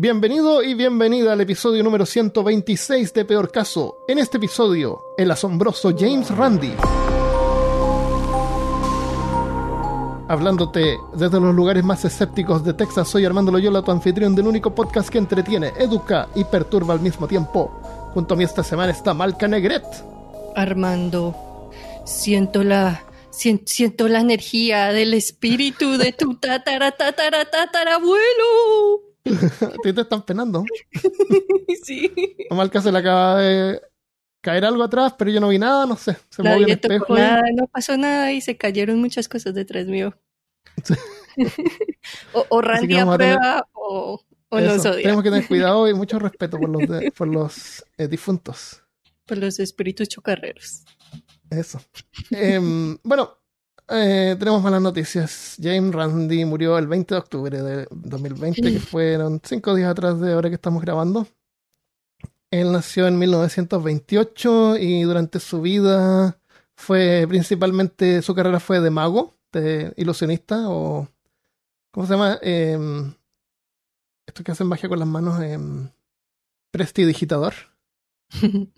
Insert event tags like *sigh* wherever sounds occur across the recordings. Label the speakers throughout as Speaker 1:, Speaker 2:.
Speaker 1: Bienvenido y bienvenida al episodio número 126 de Peor Caso. En este episodio, el asombroso James Randi. Hablándote desde los lugares más escépticos de Texas, soy Armando Loyola, tu anfitrión del único podcast que entretiene, educa y perturba al mismo tiempo. Junto a mí esta semana está Malca Negret.
Speaker 2: Armando, siento la sien- siento la energía del espíritu de tu tatara tatara tatarabuelo.
Speaker 1: A ti *laughs* te están penando. *laughs*
Speaker 2: Sí.
Speaker 1: A Malca se le acaba de caer algo atrás, pero yo no vi nada, no sé. Se movió el espejo. y-
Speaker 2: nada, no pasó nada y se cayeron muchas cosas detrás mío. *laughs* O, o Randy
Speaker 1: que tener-
Speaker 2: aprueba o, o
Speaker 1: Eso,
Speaker 2: nos odia
Speaker 1: Tenemos que tener cuidado y mucho respeto por los, de- por los eh, difuntos.
Speaker 2: por los espíritus chocarreros.
Speaker 1: Eso. Em, bueno, eh, tenemos malas noticias. James Randi murió el 20 de octubre de 2020, que fueron cinco días atrás de ahora que estamos grabando. Él nació en 1928 y durante su vida fue principalmente, su carrera fue de mago, de ilusionista o... ¿Cómo se llama? Em, esto que hacen magia con las manos, em, prestidigitador. *laughs*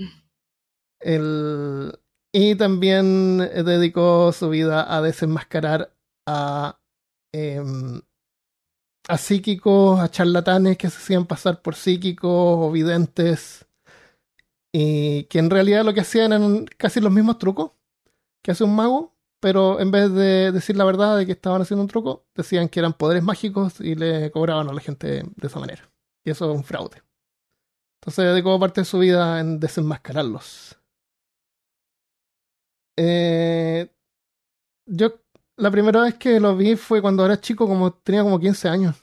Speaker 1: El, y también eh, dedicó su vida a desenmascarar a, em, a psíquicos, a charlatanes que se hacían pasar por psíquicos o videntes. Y que en realidad lo que hacían eran casi los mismos trucos que hace un mago, pero en vez de decir la verdad de que estaban haciendo un truco, decían que eran poderes mágicos y le cobraban a la gente de esa manera. Y eso es un fraude. Entonces dedicó parte de su vida en desenmascararlos. Eh, yo la primera vez que lo vi fue cuando era chico, como tenía como 15 años.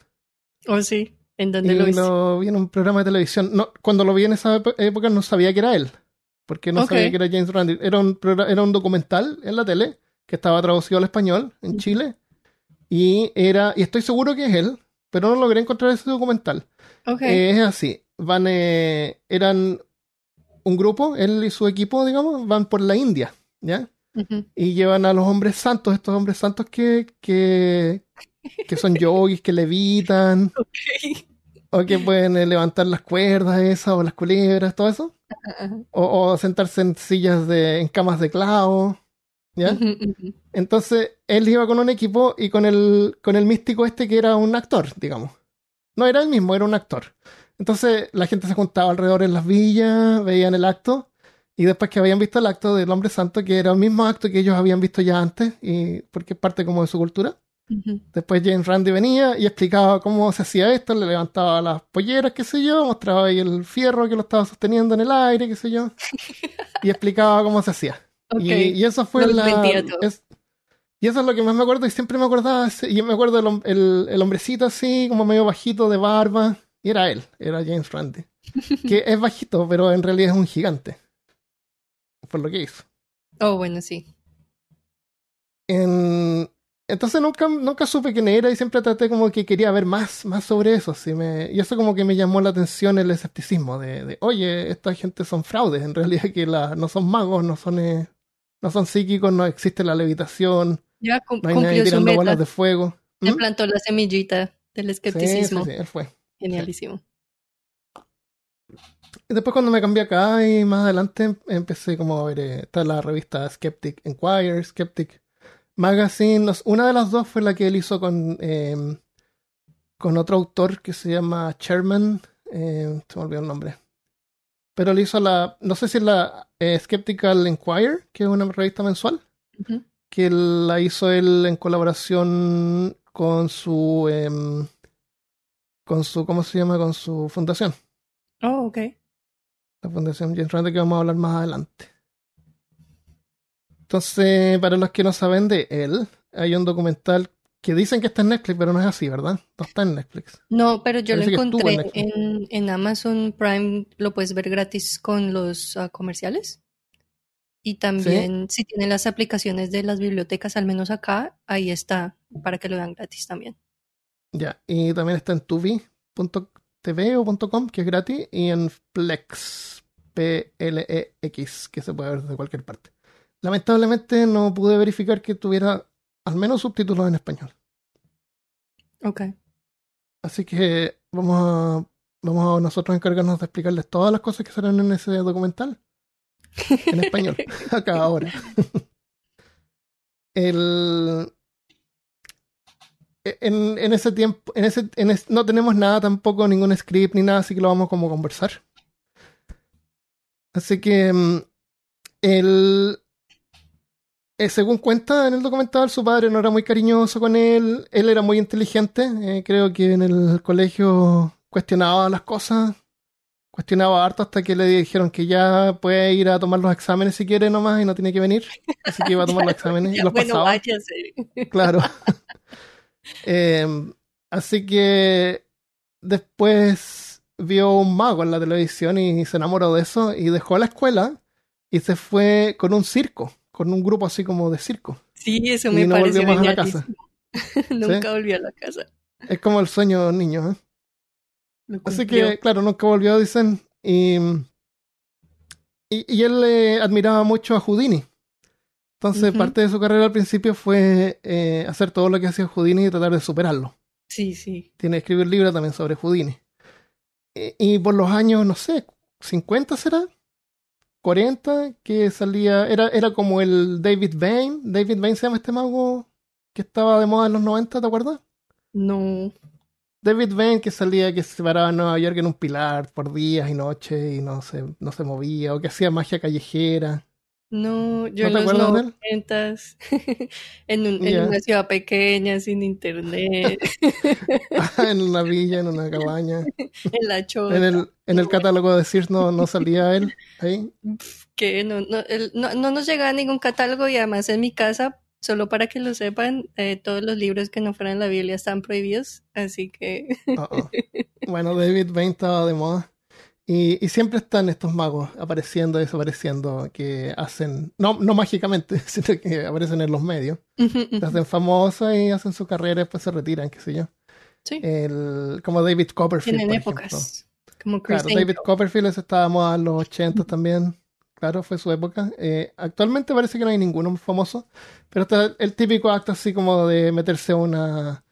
Speaker 2: oh, sí. ¿En
Speaker 1: Y
Speaker 2: dónde lo viste?
Speaker 1: lo vi en un programa de televisión. No, cuando lo vi en esa época no sabía que era él. Porque no sabía que era James Randi. Era un, era un documental en la tele que estaba traducido al español en
Speaker 2: Ujú.
Speaker 1: Chile. Y era, y estoy seguro que es él, pero no logré encontrar ese documental. Eh, es así. Van, eh, eran un grupo, él y su equipo, digamos, van por la India, ¿ya? Y llevan a los hombres santos, estos hombres santos que, que, que son *laughs* yogis, que levitan,
Speaker 2: Ok.
Speaker 1: o que pueden eh, levantar las cuerdas esas, o las culebras, todo eso. O, o sentarse en sillas de, en camas de clavo, ¿ya? Entonces, él iba con un equipo y con el, con el místico este que era un actor, digamos. No era el mismo, era un actor. Entonces, la gente se juntaba alrededor en las villas, veían el acto, y después que habían visto el acto del hombre santo, que era el mismo acto que ellos habían visto ya antes, y porque es parte como de su cultura, después James Randi venía y explicaba cómo se hacía esto, le levantaba las polleras, qué sé yo, mostraba ahí el fierro que lo estaba sosteniendo en el aire, qué sé yo, *laughs* y explicaba cómo se hacía. Y, y eso fue la. es- y eso es lo que más me acuerdo, y siempre me acordaba. Y me acuerdo el, el, el hombrecito así, como medio bajito de barba. Y era él, era James Randi. *laughs* Que es bajito, pero en realidad es un gigante. Por lo que hizo.
Speaker 2: Oh, bueno, sí.
Speaker 1: En- Entonces nunca, nunca supe quién era y siempre traté como que quería ver más, más sobre eso. así me... Y eso como que me llamó la atención el escepticismo de, de, oye, esta gente son fraudes, en realidad que la, no son magos, no son, eh, no son psíquicos, no existe la levitación,
Speaker 2: Ya cum-
Speaker 1: no hay nadie tirando
Speaker 2: meta.
Speaker 1: bolas de fuego. ¿Mm?
Speaker 2: plantó la semillita del
Speaker 1: Sí,
Speaker 2: escepticismo.
Speaker 1: sí, sí, él fue.
Speaker 2: Genialísimo.
Speaker 1: Y después cuando me cambié acá y más adelante em- empecé como a ver, eh, está la revista Skeptic Inquirer, Skeptic Magazine. Una de las dos fue la que él hizo con, em, con otro autor que se llama Sherman, eh, se me olvidó el nombre. Pero él hizo la, no sé si es la eh, Skeptical Inquirer, que es una revista mensual, que la hizo él en colaboración con su, em, con su, ¿cómo se llama? Con su fundación.
Speaker 2: Oh, ok.
Speaker 1: La Fundación James Randi que vamos a hablar más adelante. Entonces, para los que no saben de él, hay un documental que dicen que está en Netflix, pero no es así, ¿verdad? No está en Netflix.
Speaker 2: No, pero yo lo
Speaker 1: Parece en
Speaker 2: encontré en, en Amazon Prime, lo puedes ver gratis con los ah, comerciales. Y también, si tienen las aplicaciones de las bibliotecas, al menos acá, ahí está, para que lo vean gratis también.
Speaker 1: Ya, y también está en tubi.tv o .com, que es gratis, y en Plex, P-L-E-X, que se puede ver desde cualquier parte. Lamentablemente no pude verificar que tuviera al menos subtítulos en español.
Speaker 2: Ok.
Speaker 1: Así que vamos a vamos a nosotros encargarnos de explicarles todas las cosas que salen en ese documental. En español, *laughs* acá ahora. *laughs* El, en, en, ese tiempo, en ese, en no tenemos nada tampoco, ningún script ni nada, así que lo vamos como a conversar. Así que mm, el, eh, según cuenta en el documental, su padre no era muy cariñoso con él, él era muy inteligente, eh, creo que en el colegio cuestionaba las cosas, cuestionaba harto hasta que le dijeron que ya puede ir a tomar los exámenes si quiere nomás y no tiene que venir, así que iba a tomar los *laughs* exámenes y los pasaba. Claro. *laughs* Em, así que después vio un mago en la televisión y se enamoró de eso y dejó la escuela y se fue con un circo, con un grupo así como de circo.
Speaker 2: Sí, eso me y no volvió más a la casa. *laughs* nunca volvió a la casa.
Speaker 1: Es como el sueño de un niño, ¿eh? Así que, claro, nunca volvió, dicen. Y, y, él le admiraba mucho a Houdini. Entonces, parte de su carrera al principio fue eh, hacer todo lo que hacía Houdini y tratar de superarlo.
Speaker 2: Sí, sí.
Speaker 1: Tiene que escribir libros también sobre Houdini. Y, y, por los años, no sé, 50 será, 40, que salía, era, era como el David Bain. David Bain se llama este mago que estaba de moda en los 90, ¿te acuerdas?
Speaker 2: No.
Speaker 1: David Bain que salía, que se paraba en Nueva York en un pilar por días y noches y no se, no se movía, o que hacía magia callejera.
Speaker 2: No, yo en los noventas, *laughs* en, en una ciudad pequeña, sin internet. *laughs*
Speaker 1: en una *laughs* villa, en una cabaña.
Speaker 2: en la chota.
Speaker 1: En el, en el catálogo de Sears no, no salía él ahí.
Speaker 2: Que no, no, no, no nos llegaba ningún catálogo y además en mi casa, solo para que lo sepan, eh, todos los libros que no fueran la Biblia están prohibidos, así que...
Speaker 1: Bueno, David Bain estaba de moda. Y, y, siempre están estos magos apareciendo y desapareciendo que hacen, no, no mágicamente, *laughs* sino que aparecen en los medios. Se hacen famosos y hacen su carrera y después se retiran, qué sé yo.
Speaker 2: Sí.
Speaker 1: El, como David Copperfield.
Speaker 2: Tienen épocas. Como
Speaker 1: claro, David Copperfield estaba en los 80 también. Claro, fue su época. Eh, actualmente parece que no hay ninguno famoso, pero está el típico acto así como de meterse a una,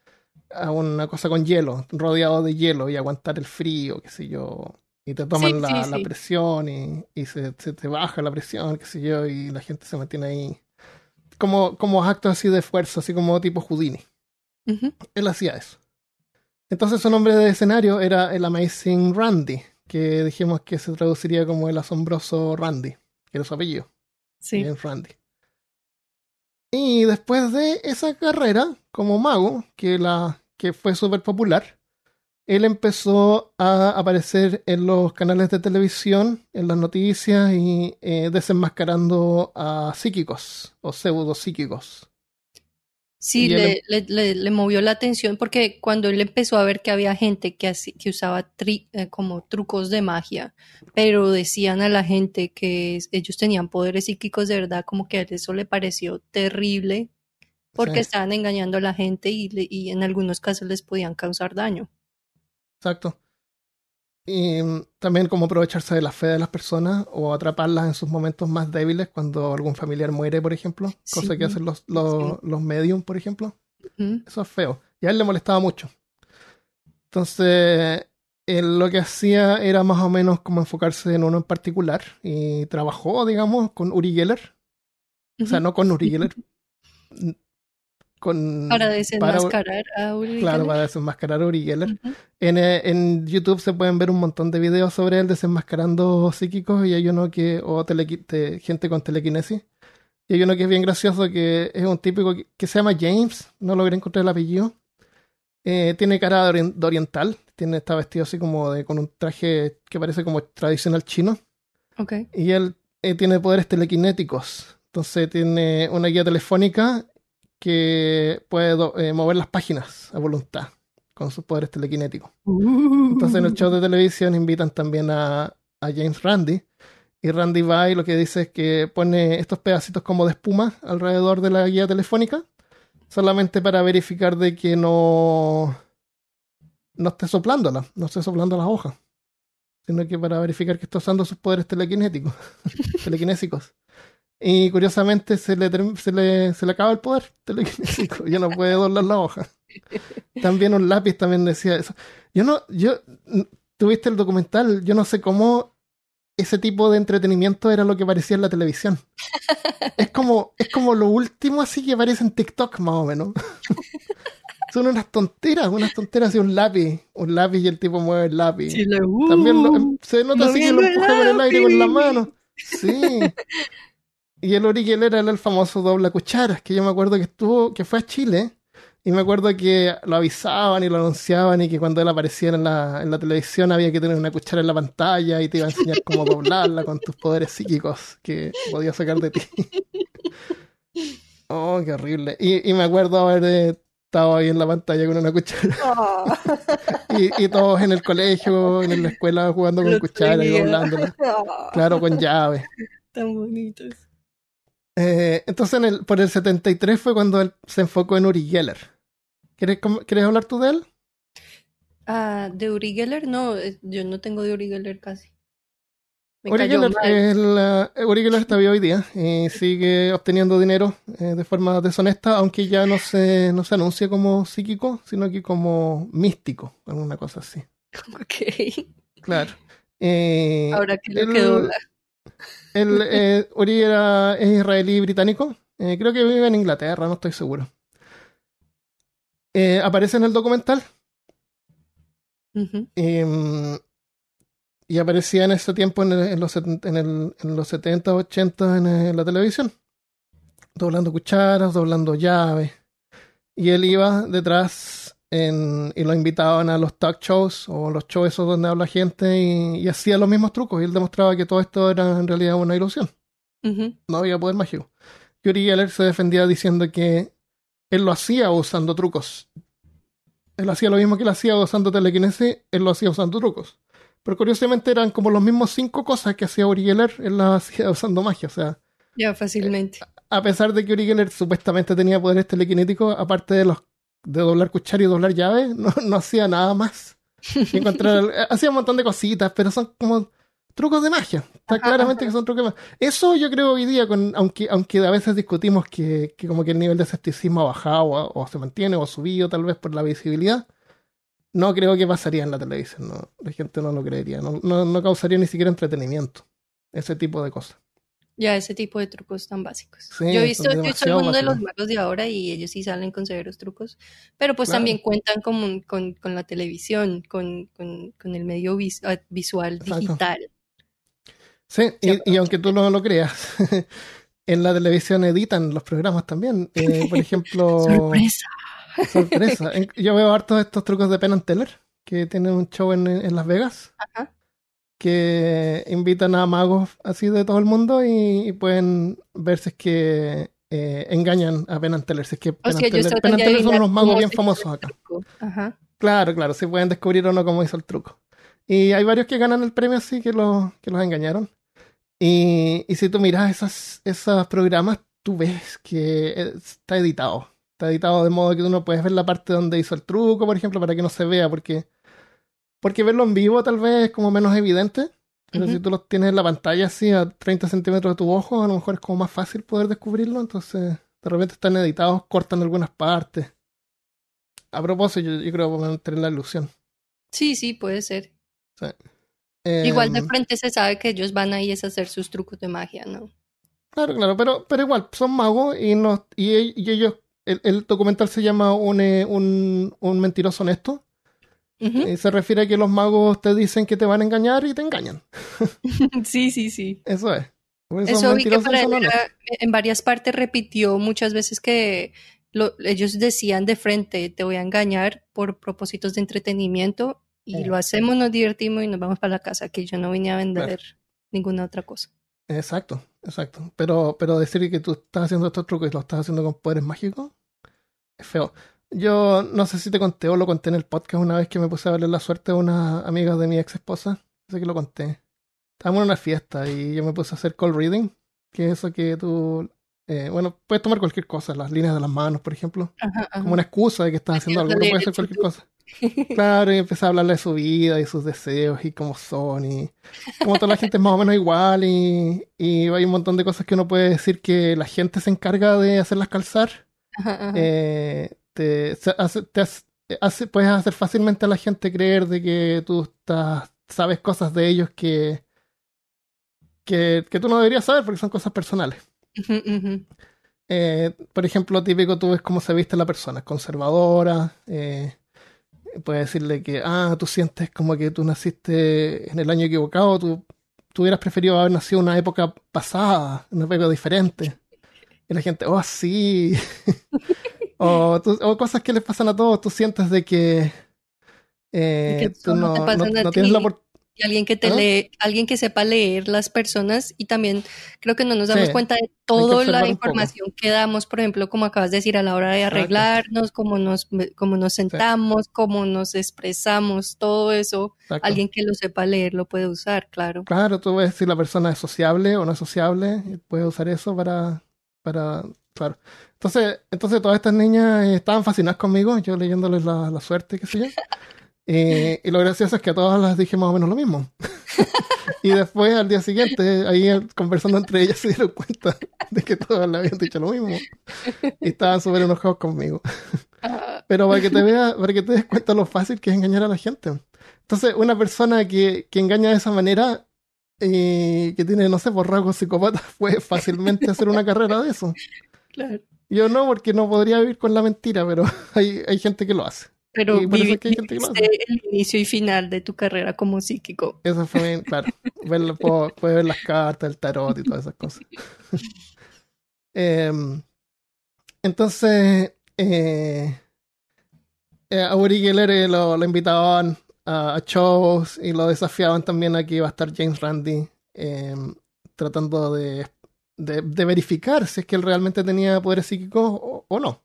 Speaker 1: a una cosa con hielo, rodeado de hielo y aguantar el frío, qué sé yo y te toman la, la, presión y, y se, se, te baja la presión, qué sé yo, y la gente se mantiene ahí. Como, como actos así de fuerza, así como tipo Houdini. Él hacía eso. Entonces su nombre de escenario era el Amazing Randy, que dijimos que se traduciría como el asombroso Randy, que era su apellido.
Speaker 2: Sí.
Speaker 1: Randy. Y después de esa carrera como mago, que, la, que fue súper popular, él empezó a aparecer en los canales de televisión, en las noticias y eh, desenmascarando a psíquicos o pseudo psíquicos.
Speaker 2: Sí, le, le, le, movió la atención porque cuando él empezó a ver que había gente que, que usaba eh, como trucos de magia, pero decían a la gente que ellos tenían poderes psíquicos de verdad, como que a eso le pareció terrible porque estaban engañando a la gente y, y en algunos casos les podían causar daño.
Speaker 1: Exacto. Y mm, también como aprovecharse de la fe de las personas o atraparlas en sus momentos más débiles cuando algún familiar muere, por ejemplo. Cosa que hacen los, los, los medium, por ejemplo. Eso es feo. Y a él le molestaba mucho. Entonces, él lo que hacía era más o menos como enfocarse en uno en particular. Y trabajó, digamos, con Uri Geller. O sea, no con Uri Geller *laughs*
Speaker 2: para desenmascarar a Uri
Speaker 1: Claro, para desenmascarar a Uri Geller. en, eh, en, YouTube se pueden ver un montón de videos sobre él desenmascarando psíquicos y hay uno que, o gente con telequinesis. Y hay uno que es bien gracioso, que es un típico que, se llama James, no logré encontrar el apellido. Eh, tiene cara de, oriental, tiene, está vestido así como de, con un traje que parece como tradicional chino.
Speaker 2: Okay.
Speaker 1: Y él eh, tiene poderes telequinéticos. Entonces tiene una guía telefónica que puede eh, mover las páginas a voluntad con sus poderes telequinéticos. Entonces en el show de televisión invitan también a, a, James Randy. Y Randy va y lo que dice es que pone estos pedacitos como de espuma alrededor de la guía telefónica, solamente para verificar de que no, no esté soplándola, no esté soplando las hojas, sino que para verificar que está usando sus poderes telequinéticos, *laughs* telequinésicos. Y curiosamente se le, se le, se le acaba el poder telequinésico, ya no puede doblar la hoja. También un lápiz también decía eso. Yo no, yo, tuviste el documental, yo no sé cómo ese tipo de entretenimiento era lo que parecía en la televisión. es como, es como lo último así que aparece en TikTok, más o menos. Son unas tonteras, unas tonteras y un lápiz, un lápiz y el tipo mueve el lápiz. También
Speaker 2: uh,
Speaker 1: se nota así que lo empuja por el aire con la mano. Sí. Y el Uri era el famoso dobla cucharas, que yo me acuerdo que estuvo, que fue a Chile, y me acuerdo que lo avisaban y lo anunciaban, y que cuando él aparecía en la, en la televisión había que tener una cuchara en la pantalla y te iba a enseñar cómo *laughs* doblarla con tus poderes psíquicos que podía sacar de ti. *laughs* oh, qué horrible. Y, y me acuerdo haber eh, estado ahí en la pantalla con una cuchara. Oh. *laughs* y, y, todos en el colegio, en la escuela jugando con cuchara y doblándola. Oh. Claro, con llave.
Speaker 2: Tan bonitos.
Speaker 1: Eh, entonces, en el, por el 73 fue cuando él se enfocó en Uri Geller. ¿Quieres, ¿Quieres hablar tú de él?
Speaker 2: Ah, de Uri Geller, no, eh, yo no tengo de Uri Geller casi.
Speaker 1: Uri Geller, el, Uri Geller está vivo hoy día y *laughs* sigue obteniendo dinero eh, de forma deshonesta, aunque ya no se, no se anuncia como psíquico, sino que como místico, alguna cosa así.
Speaker 2: Ok.
Speaker 1: Claro. *laughs*
Speaker 2: Ahora que le quedó
Speaker 1: el, eh, Uri era, es israelí británico. Eh, creo que vive en Inglaterra, no estoy seguro. Eh, aparece en el documental. Em, y aparecía en ese tiempo en, los, en, el, en los 70, 80 en, la televisión. Doblando cucharas, doblando llaves. Y él iba detrás y lo invitaban a los talk shows o los shows esos donde habla gente y, hacía los mismos trucos. Y él demostraba que todo esto era en realidad una ilusión. No había poder mágico. Yuri Geller se defendía diciendo que él lo hacía usando trucos. Él hacía lo mismo que él hacía usando telequinesis, él lo hacía usando trucos. Pero curiosamente eran como los mismos cinco cosas que hacía Uri Geller, él las *laughs* hacía usando magia. O sea,
Speaker 2: ya fácilmente.
Speaker 1: a pesar de que Uri Geller supuestamente tenía poderes telequinéticos, aparte de los de doblar cuchara y doblar llave, *laughs* no, no hacía nada más. Encontrar, hacía un montón de cositas, pero son como trucos de magia. Está claramente que son trucos de magia. Eso yo creo hoy día, con, aunque, aunque a veces discutimos que, que como que el nivel de escepticismo ha bajado o, se mantiene o ha subido tal vez por la visibilidad, no creo que pasaría en la televisión. No, la gente no lo creería. No, no, no causaría ni siquiera entretenimiento. Ese tipo de cosas.
Speaker 2: Ya, ese tipo de trucos tan básicos. yo he visto, yo algunos de los magos de ahora y ellos sí salen con severos trucos, pero pues también cuentan con, con, con, la televisión, con, con el medio ah, visual digital.
Speaker 1: Sí, y, aunque tú no lo creas, *laughs* en la televisión editan los programas también. Eh, *laughs* por ejemplo...
Speaker 2: ¡Sorpresa!
Speaker 1: Sorpresa. *laughs* Yo veo hartos estos trucos de Penn Teller, que tienen un show en, en Las Vegas. Ajá que invitan a magos así de todo el mundo y, pueden ver si que eh, engañan a Penn Teller. Si es que Penn Teller, son unos magos bien famosos acá. Claro, claro, si pueden descubrir o no cómo hizo el truco. Y hay varios que ganan el premio así que, lo, que los engañaron. Y, y si tú miras esas, esos programas, tú ves que está editado. Está editado de modo que tú no puedes ver la parte donde hizo el truco, por ejemplo, para que no se vea, porque porque verlo en vivo tal vez es como menos evidente. Pero si tú lo tienes en la pantalla así a 30 centímetros de tu ojo, a lo mejor es como más fácil poder descubrirlo. Entonces, de repente están editados, cortan algunas partes. A propósito, yo, creo que vamos a tener la ilusión.
Speaker 2: Sí, sí, puede ser. igual de em, frente se sabe que ellos van ahí a hacer sus trucos de magia, ¿no?
Speaker 1: Claro, claro, pero, pero igual, son magos y, ellos, el, documental se llama un, eh, un, un mentiroso honesto. Y se refiere a que los magos te dicen que te van a engañar y te engañan. *laughs*
Speaker 2: sí, sí, sí.
Speaker 1: Eso es.
Speaker 2: eso, vi que en varias partes repitió muchas veces que ellos decían de frente, te voy a engañar por propósitos de entretenimiento y lo hacemos, nos divertimos y nos vamos para la casa, que yo no vine a vender ninguna otra cosa.
Speaker 1: Exacto, exacto. Pero, pero decir que tú estás haciendo estos trucos y lo estás haciendo con poderes mágicos es feo. Yo no sé si te conté o lo conté en el podcast una vez que me puse a darle la suerte a una amiga de mi ex esposa. Sé que lo conté. Estábamos en una fiesta y yo me puse a hacer call reading, que es eso que tú, eh, bueno, puedes tomar cualquier cosa, las líneas de las manos, por ejemplo, como una excusa de que estás haciendo algo, puedes hacer cualquier cosa. Claro, y empecé a hablarle de su vida y sus deseos y cómo son y *laughs* como toda la gente es más o menos igual y, y hay un montón de cosas que uno puede decir que la gente se encarga de hacerlas calzar. Eh, te, hace, te hace, puedes hacer fácilmente a la gente creer de que tú estás sabes cosas de ellos que, que, que tú no deberías saber porque son cosas personales. Eh, por ejemplo, típico tú ves cómo se viste la persona, conservadora, eh, puedes decirle que, ah, tú sientes como que tú naciste en el año equivocado, tú, tú hubieras preferido haber nacido en una época pasada, en una época diferente. Y la gente, oh, sí. *laughs* *laughs* o, cosas que les pasan a todos, tú sientes de que, eh, tú no, tienes la oportunidad
Speaker 2: y alguien que te ¿Ah? lee, alguien que sepa leer las personas y también creo que no nos damos cuenta de toda la información que damos, por ejemplo, como acabas de decir, a la hora de arreglarnos, cómo nos, cómo nos sentamos, cómo nos expresamos, todo eso, alguien que lo sepa leer lo puede usar, claro.
Speaker 1: Claro, tú ves si la persona es sociable o no es sociable, puedes usar eso para, para, claro. Entonces, entonces todas estas niñas estaban fascinadas conmigo, yo leyéndoles la, la suerte, qué sé yo. *laughs* Eh, y lo gracioso es que a todas las dije más o menos lo mismo. *laughs* y después, al día siguiente, ahí conversando entre ellas, se dieron cuenta de que todas le habían dicho lo mismo. Y estaban súper enojados conmigo. Pero para que te veas, para que te des cuenta lo fácil que es engañar a la gente. Entonces, una persona que, que engaña de esa manera y que tiene, no sé, por rasgos psicópatas, puede fácilmente hacer una carrera de eso.
Speaker 2: Claro.
Speaker 1: Yo no, porque no podría vivir con la mentira, pero *laughs* hay, hay gente que lo hace.
Speaker 2: Pero viviste el inicio y final de tu carrera como psíquico.
Speaker 1: Eso fue, claro. *laughs* puedes ver las cartas, el tarot y todas esas cosas. *laughs* Em, entonces, eh, eh, a Uri Geller eh, lo, invitaban a, shows y lo desafiaban también aquí iba a estar James Randi em, tratando de, de, verificar si es que él realmente tenía poderes psíquicos o, no,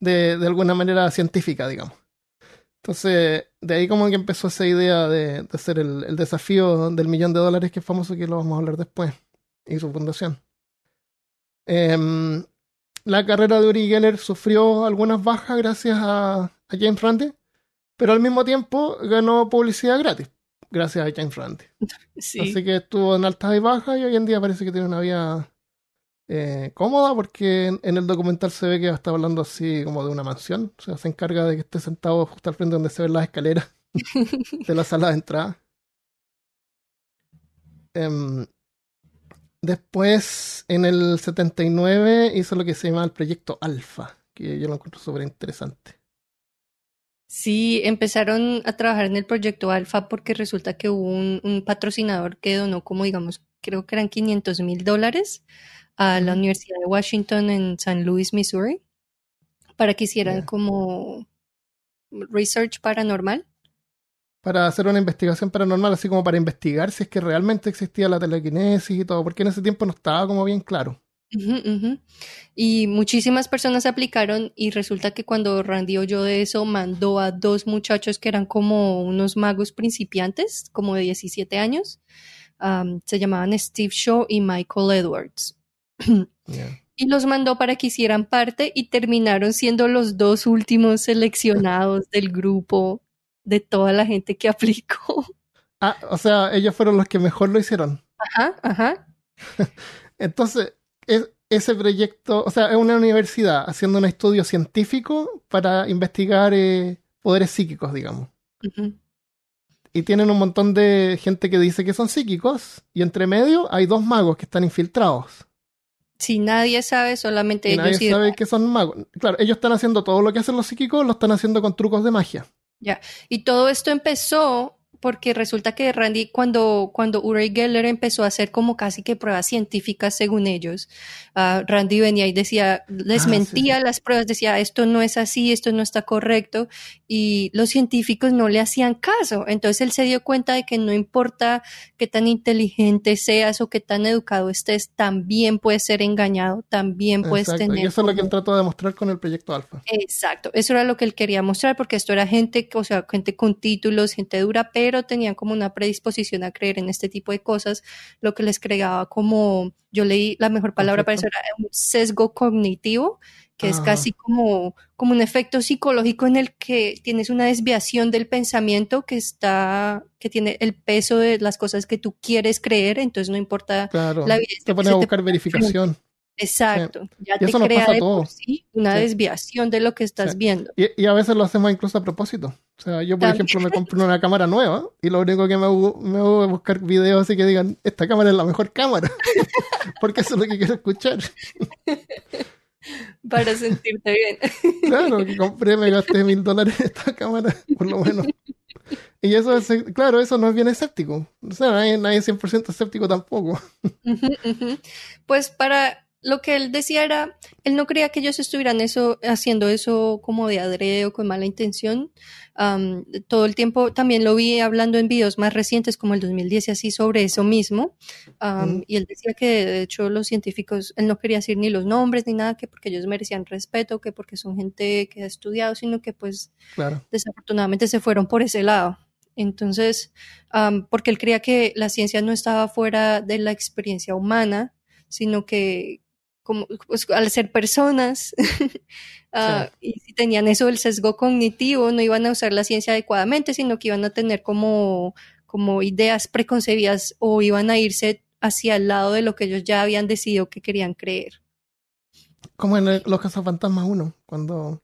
Speaker 1: de, de alguna manera científica, digamos. Entonces, de ahí como que empezó esa idea de, hacer el, desafío del millón de dólares que es famoso, que lo vamos a hablar después, y su fundación. Em, la carrera de Uri Geller sufrió algunas bajas gracias a, James Randi, pero al mismo tiempo ganó publicidad gratis, gracias a James Randi. *laughs* Así que estuvo en altas y bajas y hoy en día parece que tiene una vida eh, cómoda porque en, el documental se ve que está hablando así como de una mansión. O sea, se encarga de que esté sentado justo al frente donde se ven las escaleras *laughs* de la sala de entrada. Em, después, en el 79, hizo lo que se llama el proyecto Alpha, que yo lo encuentro súper interesante.
Speaker 2: Sí, empezaron a trabajar en el proyecto Alpha porque resulta que hubo un, un patrocinador que donó como, digamos, creo que eran 500 mil dólares a la Universidad de Washington en San Luis, Missouri, para que hicieran como research paranormal.
Speaker 1: Para hacer una investigación paranormal, así como para investigar si es que realmente existía la telequinesis y todo, porque en ese tiempo no estaba como bien claro.
Speaker 2: Y muchísimas personas aplicaron y resulta que cuando Randy oyó de eso, mandó a dos muchachos que eran como unos magos principiantes, como de 17 años. se llamaban Steve Shaw y Michael Edwards. *clears throat* Y los mandó para que hicieran parte y terminaron siendo los dos últimos seleccionados del grupo de toda la gente que *laughs* aplicó.
Speaker 1: Ah, o sea, ellos fueron los que mejor lo hicieron.
Speaker 2: Ajá, ajá. *laughs*
Speaker 1: Entonces, ese proyecto, o sea, es una universidad haciendo un estudio científico para investigar eh, poderes psíquicos, digamos. Y tienen un montón de gente que dice que son psíquicos, y entre medio hay dos magos que están infiltrados.
Speaker 2: Si nadie sabe, solamente ellos.
Speaker 1: Nadie sabe que son magos. Claro, ellos están haciendo todo lo que hacen los psíquicos, lo están haciendo con trucos de magia.
Speaker 2: Ya. Y todo esto empezó porque resulta que Randy, cuando, cuando Uri Geller empezó a hacer como casi que pruebas científicas según ellos, uh, Randy venía y decía, les ah, mentía las pruebas, decía, esto no es así, esto no está correcto, y los científicos no le hacían caso. Entonces él se dio cuenta de que no importa qué tan inteligente seas o qué tan educado estés, también puedes ser engañado, también puedes tener...
Speaker 1: Y eso es lo que él trató de mostrar con el proyecto Alfa.
Speaker 2: Exacto, eso era lo que él quería mostrar, porque esto era gente, o sea, gente con títulos, gente dura, pero pero tenían como una predisposición a creer en este tipo de cosas, lo que les creaba como, yo leí la mejor palabra para eso era un sesgo cognitivo, que es casi como, como un efecto psicológico en el que tienes una desviación del pensamiento que está, que tiene el peso de las cosas que tú quieres creer, entonces no importa
Speaker 1: la vida. Te pone a buscar verificación.
Speaker 2: Exacto, ya te crea de por sí una desviación de lo que estás viendo.
Speaker 1: Y, a veces lo hacemos incluso a propósito. O sea, yo por ejemplo me compré una *laughs* cámara nueva y lo único que me hago, me hago es buscar videos así que digan, esta cámara es la mejor cámara, *laughs* porque eso es lo que quiero escuchar. *laughs*
Speaker 2: Para sentirte bien.
Speaker 1: Claro, que compré, me gasté mil dólares en esta cámara, por lo menos. Y eso es, claro, eso no es bien escéptico. O sea, nadie, nadie es 100% escéptico tampoco.
Speaker 2: Pues para lo que él decía era, él no creía que ellos estuvieran eso, haciendo eso como de adrede o con mala intención. todo el tiempo también lo vi hablando en videos más recientes como el 2010 y así sobre eso mismo. Y él decía que de hecho los científicos, él no quería decir ni los nombres ni nada, que porque ellos merecían respeto, que porque son gente que ha estudiado, sino que pues desafortunadamente se fueron por ese lado. Entonces, porque él creía que la ciencia no estaba fuera de la experiencia humana, sino que, como pues, al ser personas *laughs* ah, y si tenían eso del sesgo cognitivo, no iban a usar la ciencia adecuadamente, sino que iban a tener como, como ideas preconcebidas o iban a irse hacia el lado de lo que ellos ya habían decidido que querían creer.
Speaker 1: Como en el, Los Cazafantasmas 1, cuando,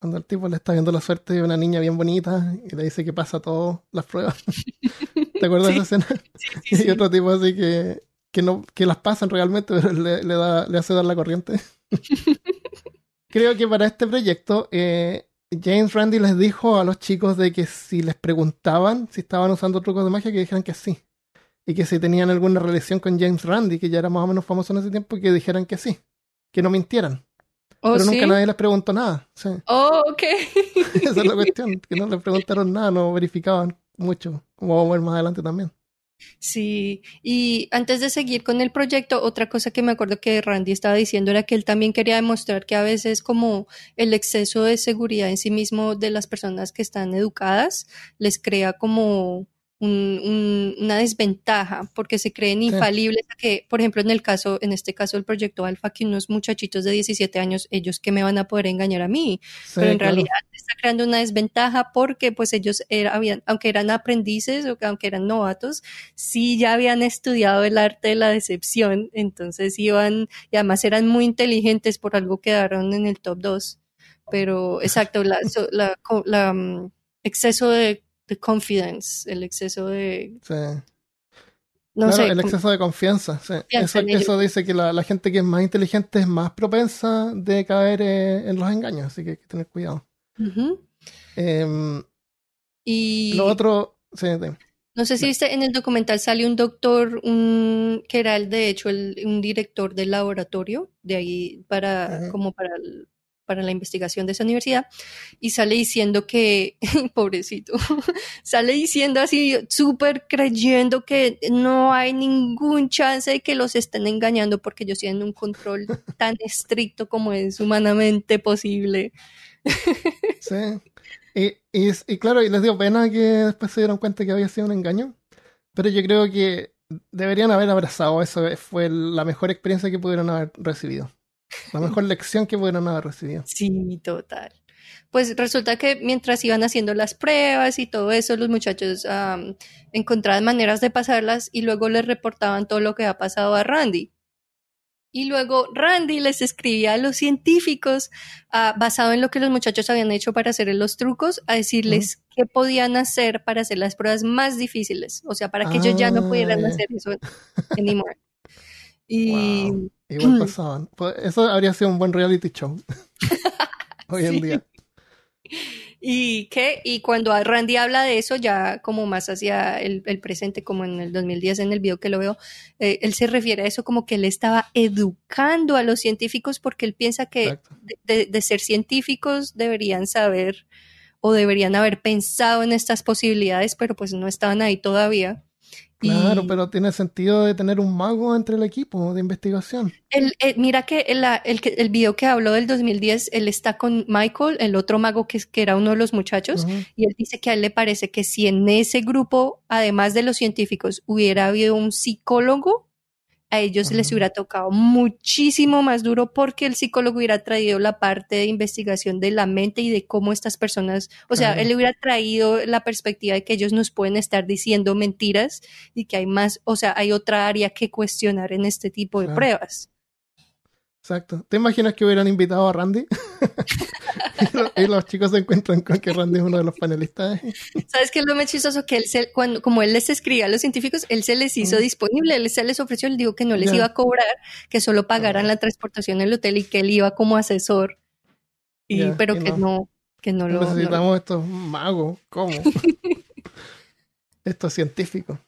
Speaker 1: cuando el tipo le está viendo la suerte de una niña bien bonita y le dice que pasa todas las pruebas. *laughs* ¿Te acuerdas de esa escena? *laughs* y otro tipo así que que, no, que las pasan realmente, *laughs* pero le, da, le hace dar la corriente. *laughs* Creo que para este proyecto, eh, James Randi les dijo a los chicos de que si les preguntaban si estaban usando trucos de magia, que dijeran que sí. Y que si tenían alguna relación con James Randi, que ya era más o menos famoso en ese tiempo, que dijeran que sí. Que no mintieran. Oh, pero nunca nadie les preguntó nada. *laughs*
Speaker 2: Oh, ok.
Speaker 1: Esa es la cuestión, que no les preguntaron nada, no verificaban mucho, como vamos a ver más adelante también.
Speaker 2: Sí, y antes de seguir con el proyecto, otra cosa que me acuerdo que Randy estaba diciendo era que él también quería demostrar que a veces como el exceso de seguridad en sí mismo de las personas que están educadas les crea como una desventaja porque se creen infalibles que, por ejemplo, en el caso, en este caso el proyecto Alfa, que unos muchachitos de 17 años, ellos que me van a poder engañar a mí, pero en realidad está creando una desventaja porque pues ellos habían, aunque eran aprendices o aunque eran novatos, sí ya habían estudiado el arte de la decepción, entonces iban, y además eran muy inteligentes, por algo quedaron en el top 2. Pero exacto, la, la, mm, exceso de de confidence, el exceso de...
Speaker 1: Sí. No sé, el exceso de confianza. Sí. Eso, dice que la, gente que es más inteligente es más propensa de caer eh, en los engaños, así que hay que tener cuidado. Em,
Speaker 2: y
Speaker 1: lo otro, sí,
Speaker 2: no sé si viste en el documental sale un doctor, un, que era el de hecho el, un director del laboratorio de ahí para como para el, para la investigación de esa universidad y sale diciendo que, *laughs* pobrecito, *laughs* sale diciendo así, súper creyendo que no hay ningún chance de que los estén engañando porque ellos tienen un control *laughs* tan estricto como es humanamente posible.
Speaker 1: sí. Y, y, claro, y les dio pena que después se dieron cuenta que había sido un engaño, pero yo creo que deberían haber abrazado eso, fue la mejor experiencia que pudieron haber recibido. La mejor lección que pudieron haber recibido.
Speaker 2: Sí, total. Pues resulta que mientras iban haciendo las pruebas y todo eso, los muchachos encontraban maneras de pasarlas y luego les reportaban todo lo que ha pasado a Randy. Y luego Randy les escribía a los científicos, ah, basado en lo que los muchachos habían hecho para hacer los trucos, a decirles qué podían hacer para hacer las pruebas más difíciles. O sea, para que ellos ya no pudieran ah. hacer eso anymore. Y
Speaker 1: Igual pasaban. Pues, eso habría sido un buen reality show. *laughs* Hoy en día.
Speaker 2: ¿Y qué? Y cuando Randy habla de eso, ya como más hacia el, presente, como en el 2010 en el video que lo veo, eh, él se refiere a eso como que él estaba educando a los científicos porque él piensa que de, ser científicos deberían saber o deberían haber pensado en estas posibilidades, pero pues no estaban ahí todavía.
Speaker 1: Claro, pero tiene sentido de tener un mago entre el equipo de investigación.
Speaker 2: El, eh, mira que el, el, el, video que habló del 2010, él está con Michael, el otro mago que, que era uno de los muchachos, y él dice que a él le parece que si en ese grupo, además de los científicos, hubiera habido un psicólogo, a ellos les hubiera tocado muchísimo más duro porque el psicólogo hubiera traído la parte de investigación de la mente y de cómo estas personas, o sea, él hubiera traído la perspectiva de que ellos nos pueden estar diciendo mentiras y que hay más, o sea, hay otra área que cuestionar en este tipo de pruebas.
Speaker 1: Exacto. ¿Te imaginas que hubieran invitado a Randy? *laughs* y, los chicos se encuentran con que Randy es uno de los panelistas.
Speaker 2: ¿Sabes qué es lo más chistoso? Que él se, cuando, como él les escribía a los científicos, él se les hizo disponible, él se les ofreció, él dijo que no les iba a cobrar, que solo pagaran la transportación del hotel y que él iba como asesor. Y, pero que no, que no lo.
Speaker 1: Necesitamos estos magos. ¿Cómo? *laughs* estos científicos.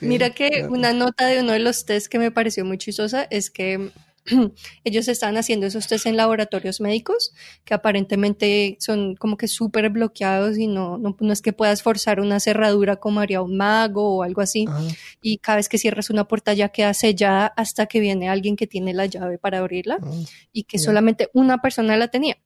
Speaker 2: Mira que una nota de uno de los test que me pareció muy chistosa es que *clears throat* ellos están haciendo esos test en laboratorios médicos que aparentemente son como que súper bloqueados y no, no, es que puedas forzar una cerradura como haría un mago o algo así. Y cada vez que cierras una puerta ya queda sellada hasta que viene alguien que tiene la llave para abrirla ah, y que solamente una persona la tenía.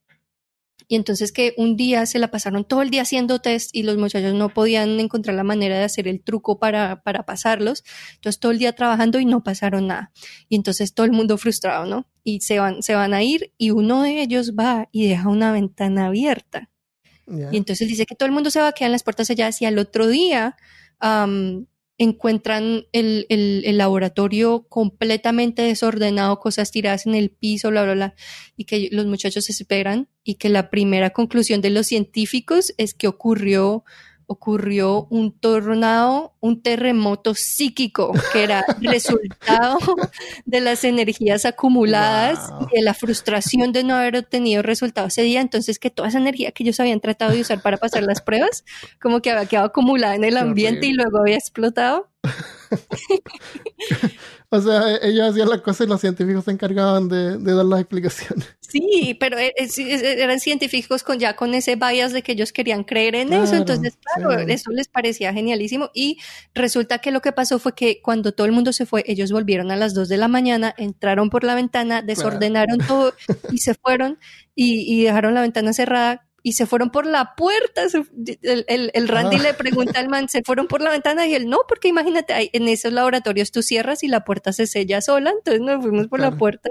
Speaker 2: Y entonces que un día se la pasaron todo el día haciendo test y los muchachos no podían encontrar la manera de hacer el truco para, para pasarlos. Entonces todo el día trabajando y no pasaron nada. Y entonces todo el mundo frustrado, ¿no? Y se van, se van a ir y uno de ellos va y deja una ventana abierta. Y entonces dice que todo el mundo se va a quedar en las puertas allá y al otro día encuentran el, el, laboratorio completamente desordenado, cosas tiradas en el piso, bla, bla, bla, y que los muchachos esperan y que la primera conclusión de los científicos es que ocurrió ocurrió un tornado, un terremoto psíquico, que era *laughs* resultado de las energías acumuladas y de la frustración de no haber obtenido resultado ese día. Entonces, que toda esa energía que ellos habían tratado de usar para pasar las pruebas, como que había quedado acumulada en el ambiente y luego había explotado. *laughs*
Speaker 1: o sea, ellos hacían las cosas y los científicos se encargaban de, dar las explicaciones. *laughs*
Speaker 2: Sí, pero e, e, eran científicos con ya con ese bias de que ellos querían creer en eso, entonces claro, eso les parecía genialísimo. Y resulta que lo que pasó fue que cuando todo el mundo se fue, ellos volvieron a las 2 de la mañana, entraron por la ventana, desordenaron todo y se fueron y, y dejaron la ventana cerrada y se fueron por la puerta. el, el, Randy ah. le pregunta al man, ¿se fueron por la ventana? Y él, no, porque imagínate, en esos laboratorios tú cierras y la puerta se sella sola, entonces nos fuimos por la puerta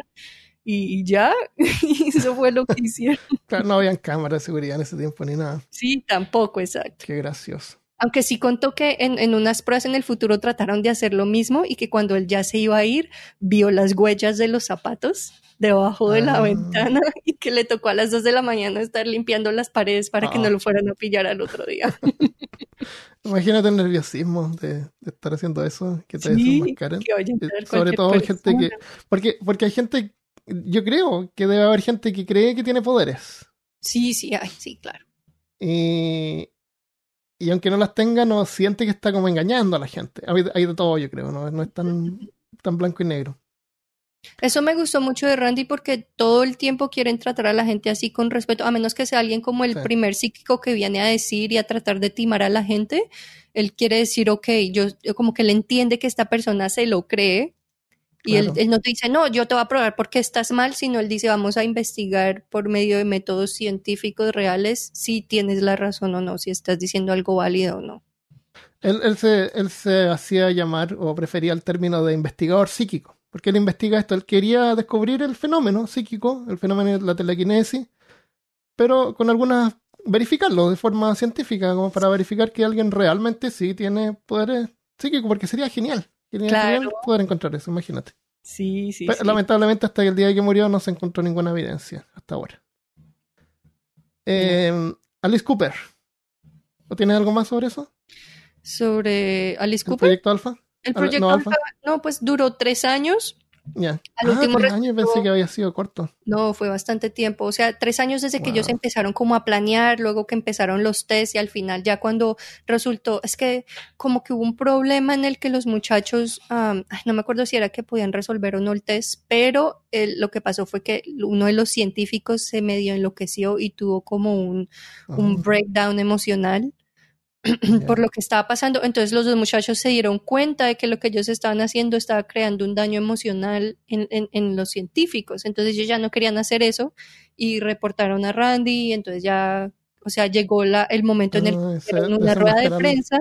Speaker 2: y, ya, *laughs* y eso fue lo que hicieron. *laughs*
Speaker 1: Claro, no habían cámaras de seguridad en ese tiempo ni nada.
Speaker 2: Sí, tampoco, exacto.
Speaker 1: Qué gracioso.
Speaker 2: Aunque sí contó que en, en, unas pruebas en el futuro trataron de hacer lo mismo y que cuando él ya se iba a ir, vio las huellas de los zapatos debajo de la ah. ventana *laughs* y que le tocó a las 2 de la mañana estar limpiando las paredes para que no ah. lo fueran a pillar al otro día. *laughs*
Speaker 1: Imagínate el nerviosismo de, estar haciendo eso, que te sí, eh, Sobre todo gente que... Porque, porque hay gente, yo creo que debe haber gente que cree que tiene poderes.
Speaker 2: Sí, sí, hay, sí, claro.
Speaker 1: Y, y aunque no las tenga, no siente que está como engañando a la gente. Hay, de todo, yo creo, no, no es tan, tan blanco y negro.
Speaker 2: Eso me gustó mucho de Randy porque todo el tiempo quieren tratar a la gente así con respeto, a menos que sea alguien como el primer psíquico que viene a decir y a tratar de timar a la gente. Él quiere decir, ok, yo, como que le entiende que esta persona se lo cree y él, no te dice, no, yo te voy a probar porque estás mal, sino él dice, vamos a investigar por medio de métodos científicos reales si tienes la razón o no, si estás diciendo algo válido o no.
Speaker 1: Él, él, se, él se hacía llamar o prefería el término de investigador psíquico porque él investiga esto. Él quería descubrir el fenómeno psíquico, el fenómeno de la telequinesis, pero con algunas verificarlo de forma científica, como para verificar que alguien realmente sí tiene poderes psíquicos, porque sería genial, genial poder encontrar eso, imagínate.
Speaker 2: Sí, sí,
Speaker 1: Lamentablemente hasta el día que murió no se encontró ninguna evidencia hasta ahora. Eh, Alice Cooper. ¿O tienes algo más sobre eso?
Speaker 2: Sobre Alice Cooper.
Speaker 1: proyecto Alpha?
Speaker 2: El proyecto no, no, pues duró tres años.
Speaker 1: Ya. Al ah, tres años pensé que había sido corto.
Speaker 2: No, fue bastante tiempo. O sea, tres años desde que ellos empezaron como a planear, luego que empezaron los test y al final ya cuando resultó, es que como que hubo un problema en el que los muchachos, no me acuerdo si era que podían resolver o no el test, pero lo que pasó fue que uno de los científicos se medio enloqueció y tuvo como un, un breakdown emocional por lo que estaba pasando. Entonces los dos muchachos se dieron cuenta de que lo que ellos estaban haciendo estaba creando un daño emocional en, en, los científicos. Entonces ellos ya no querían hacer eso y reportaron a Randy. Y entonces ya, o sea, llegó la, el momento en el ah, que hicieron una rueda de prensa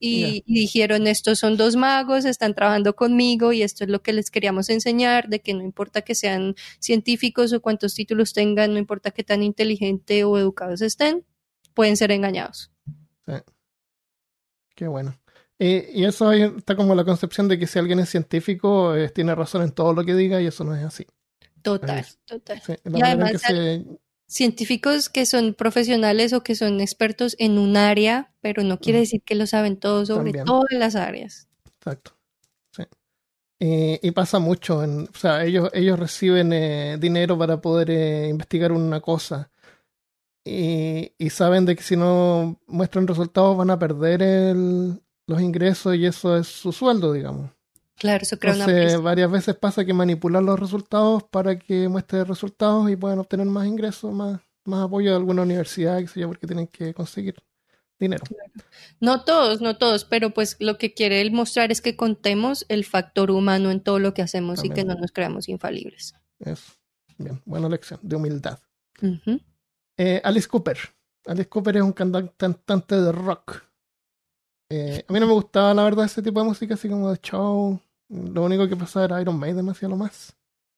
Speaker 2: y, y, dijeron, estos son dos magos, están trabajando conmigo y esto es lo que les queríamos enseñar, de que no importa que sean científicos o cuántos títulos tengan, no importa qué tan inteligente o educados estén, pueden ser engañados. Sí.
Speaker 1: Qué bueno. y eso está como la concepción de que si alguien es científico, tiene razón en todo lo que diga y eso no es así.
Speaker 2: Total, total.
Speaker 1: Sí,
Speaker 2: Y además
Speaker 1: que se-
Speaker 2: Científicos que son profesionales o que son expertos en un área, pero no quiere
Speaker 1: Mm.
Speaker 2: decir que lo saben todo sobre
Speaker 1: También.
Speaker 2: todas las áreas.
Speaker 1: Exacto. Sí. Eh, y pasa mucho. En, o sea, ellos, ellos reciben eh, dinero para poder eh, investigar una cosa. Y, y saben de que si no muestran resultados van a perder el- los ingresos y eso es su sueldo, digamos.
Speaker 2: Claro, eso crea una
Speaker 1: Entonces,
Speaker 2: presión.
Speaker 1: varias veces pasa que manipulan los resultados para que muestre resultados y puedan obtener más ingresos, más, más apoyo de alguna universidad, qué sé yo, porque tienen que conseguir dinero.
Speaker 2: No todos, no todos, pero pues lo que quiere él mostrar es que contemos el factor humano en todo lo que hacemos y que no nos creamos infalibles.
Speaker 1: Eso. Bien, buena lección de humildad.
Speaker 2: Ujú.
Speaker 1: Eh, Alice Cooper. Alice Cooper es un cantan- cantante de rock. Eh, a mí no me gustaba, la verdad, ese tipo de música, así como de show. Lo único que pasaba era Iron Maiden, hacía lo más.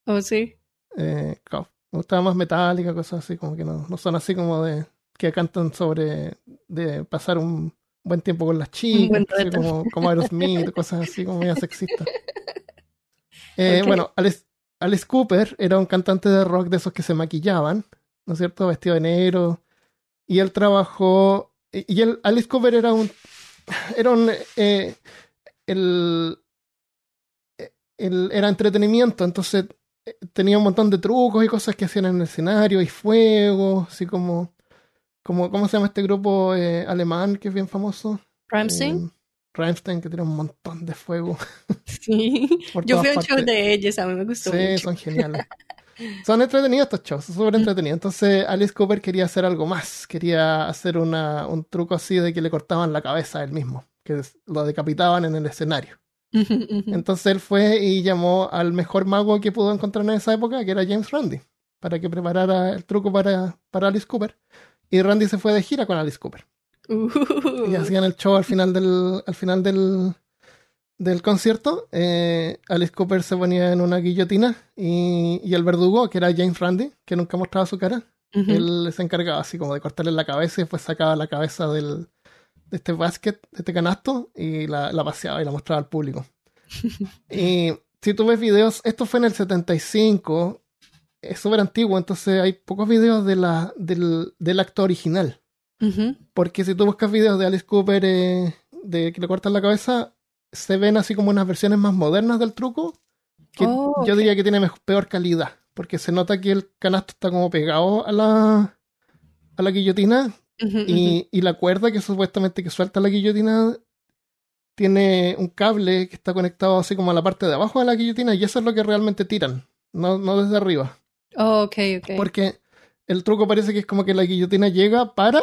Speaker 2: Oh, sí.
Speaker 1: Eh, claro, me gustaba más Metallica, cosas así, como que no, no son así como de que cantan sobre de pasar un buen tiempo con las chicas, así como, como Aerosmith, *laughs* cosas así como medio sexistas. Eh. Bueno, Alice, Alice Cooper era un cantante de rock de esos que se maquillaban, ¿no es cierto? Vestido de negro. Y él trabajó. Y él, Alice Cooper era un. Era un. eh, el, el- era entretenimiento, entonces eh, tenía un montón de trucos y cosas que hacían en el escenario y fuego, así como. como ¿Cómo se llama este grupo eh, alemán que es bien famoso?
Speaker 2: Rammstein.
Speaker 1: Eh, Rammstein, que tiene un montón de fuego. *laughs*
Speaker 2: sí. Yo fui a un show de ellos, a mí me gustó
Speaker 1: Sí,
Speaker 2: mucho.
Speaker 1: son geniales. *laughs* Son entretenidos estos shows, son súper entretenidos. Entonces Alice Cooper quería hacer algo más. Quería hacer una, un truco así de que le cortaban la cabeza a él mismo, que lo decapitaban en el escenario. *laughs* Entonces él fue y llamó al mejor mago que pudo encontrar en esa época, que era James Randi, para que preparara el truco para, para Alice Cooper. Y Randy se fue de gira con Alice Cooper. Y
Speaker 2: Uh.
Speaker 1: hacían el show al final del, al final del, del concierto. eh, Alice Cooper se ponía en una guillotina y, y el verdugo, que era James Randi, que nunca mostraba su cara, él se encargaba así como de cortarle la cabeza y después sacaba la cabeza del, de este basket, de este canasto, y la, la paseaba y la mostraba al público. *laughs* y si tú ves videos, esto fue en el 75, es súper antiguo, entonces hay pocos videos de la, del, del acto original. Porque si tú buscas videos de Alice Cooper eh, de que le cortan la cabeza, se ven así como unas versiones más modernas del truco, que
Speaker 2: Oh,
Speaker 1: yo diría que tiene mejor- peor calidad, porque se nota que el canasto está como pegado a la, a la guillotina y, y la cuerda que supuestamente que suelta la guillotina tiene un cable que está conectado así como a la parte de abajo de la guillotina y eso es lo que realmente tiran, no, no desde arriba.
Speaker 2: Oh, ok, ok.
Speaker 1: Porque el truco parece que es como que la guillotina llega, para,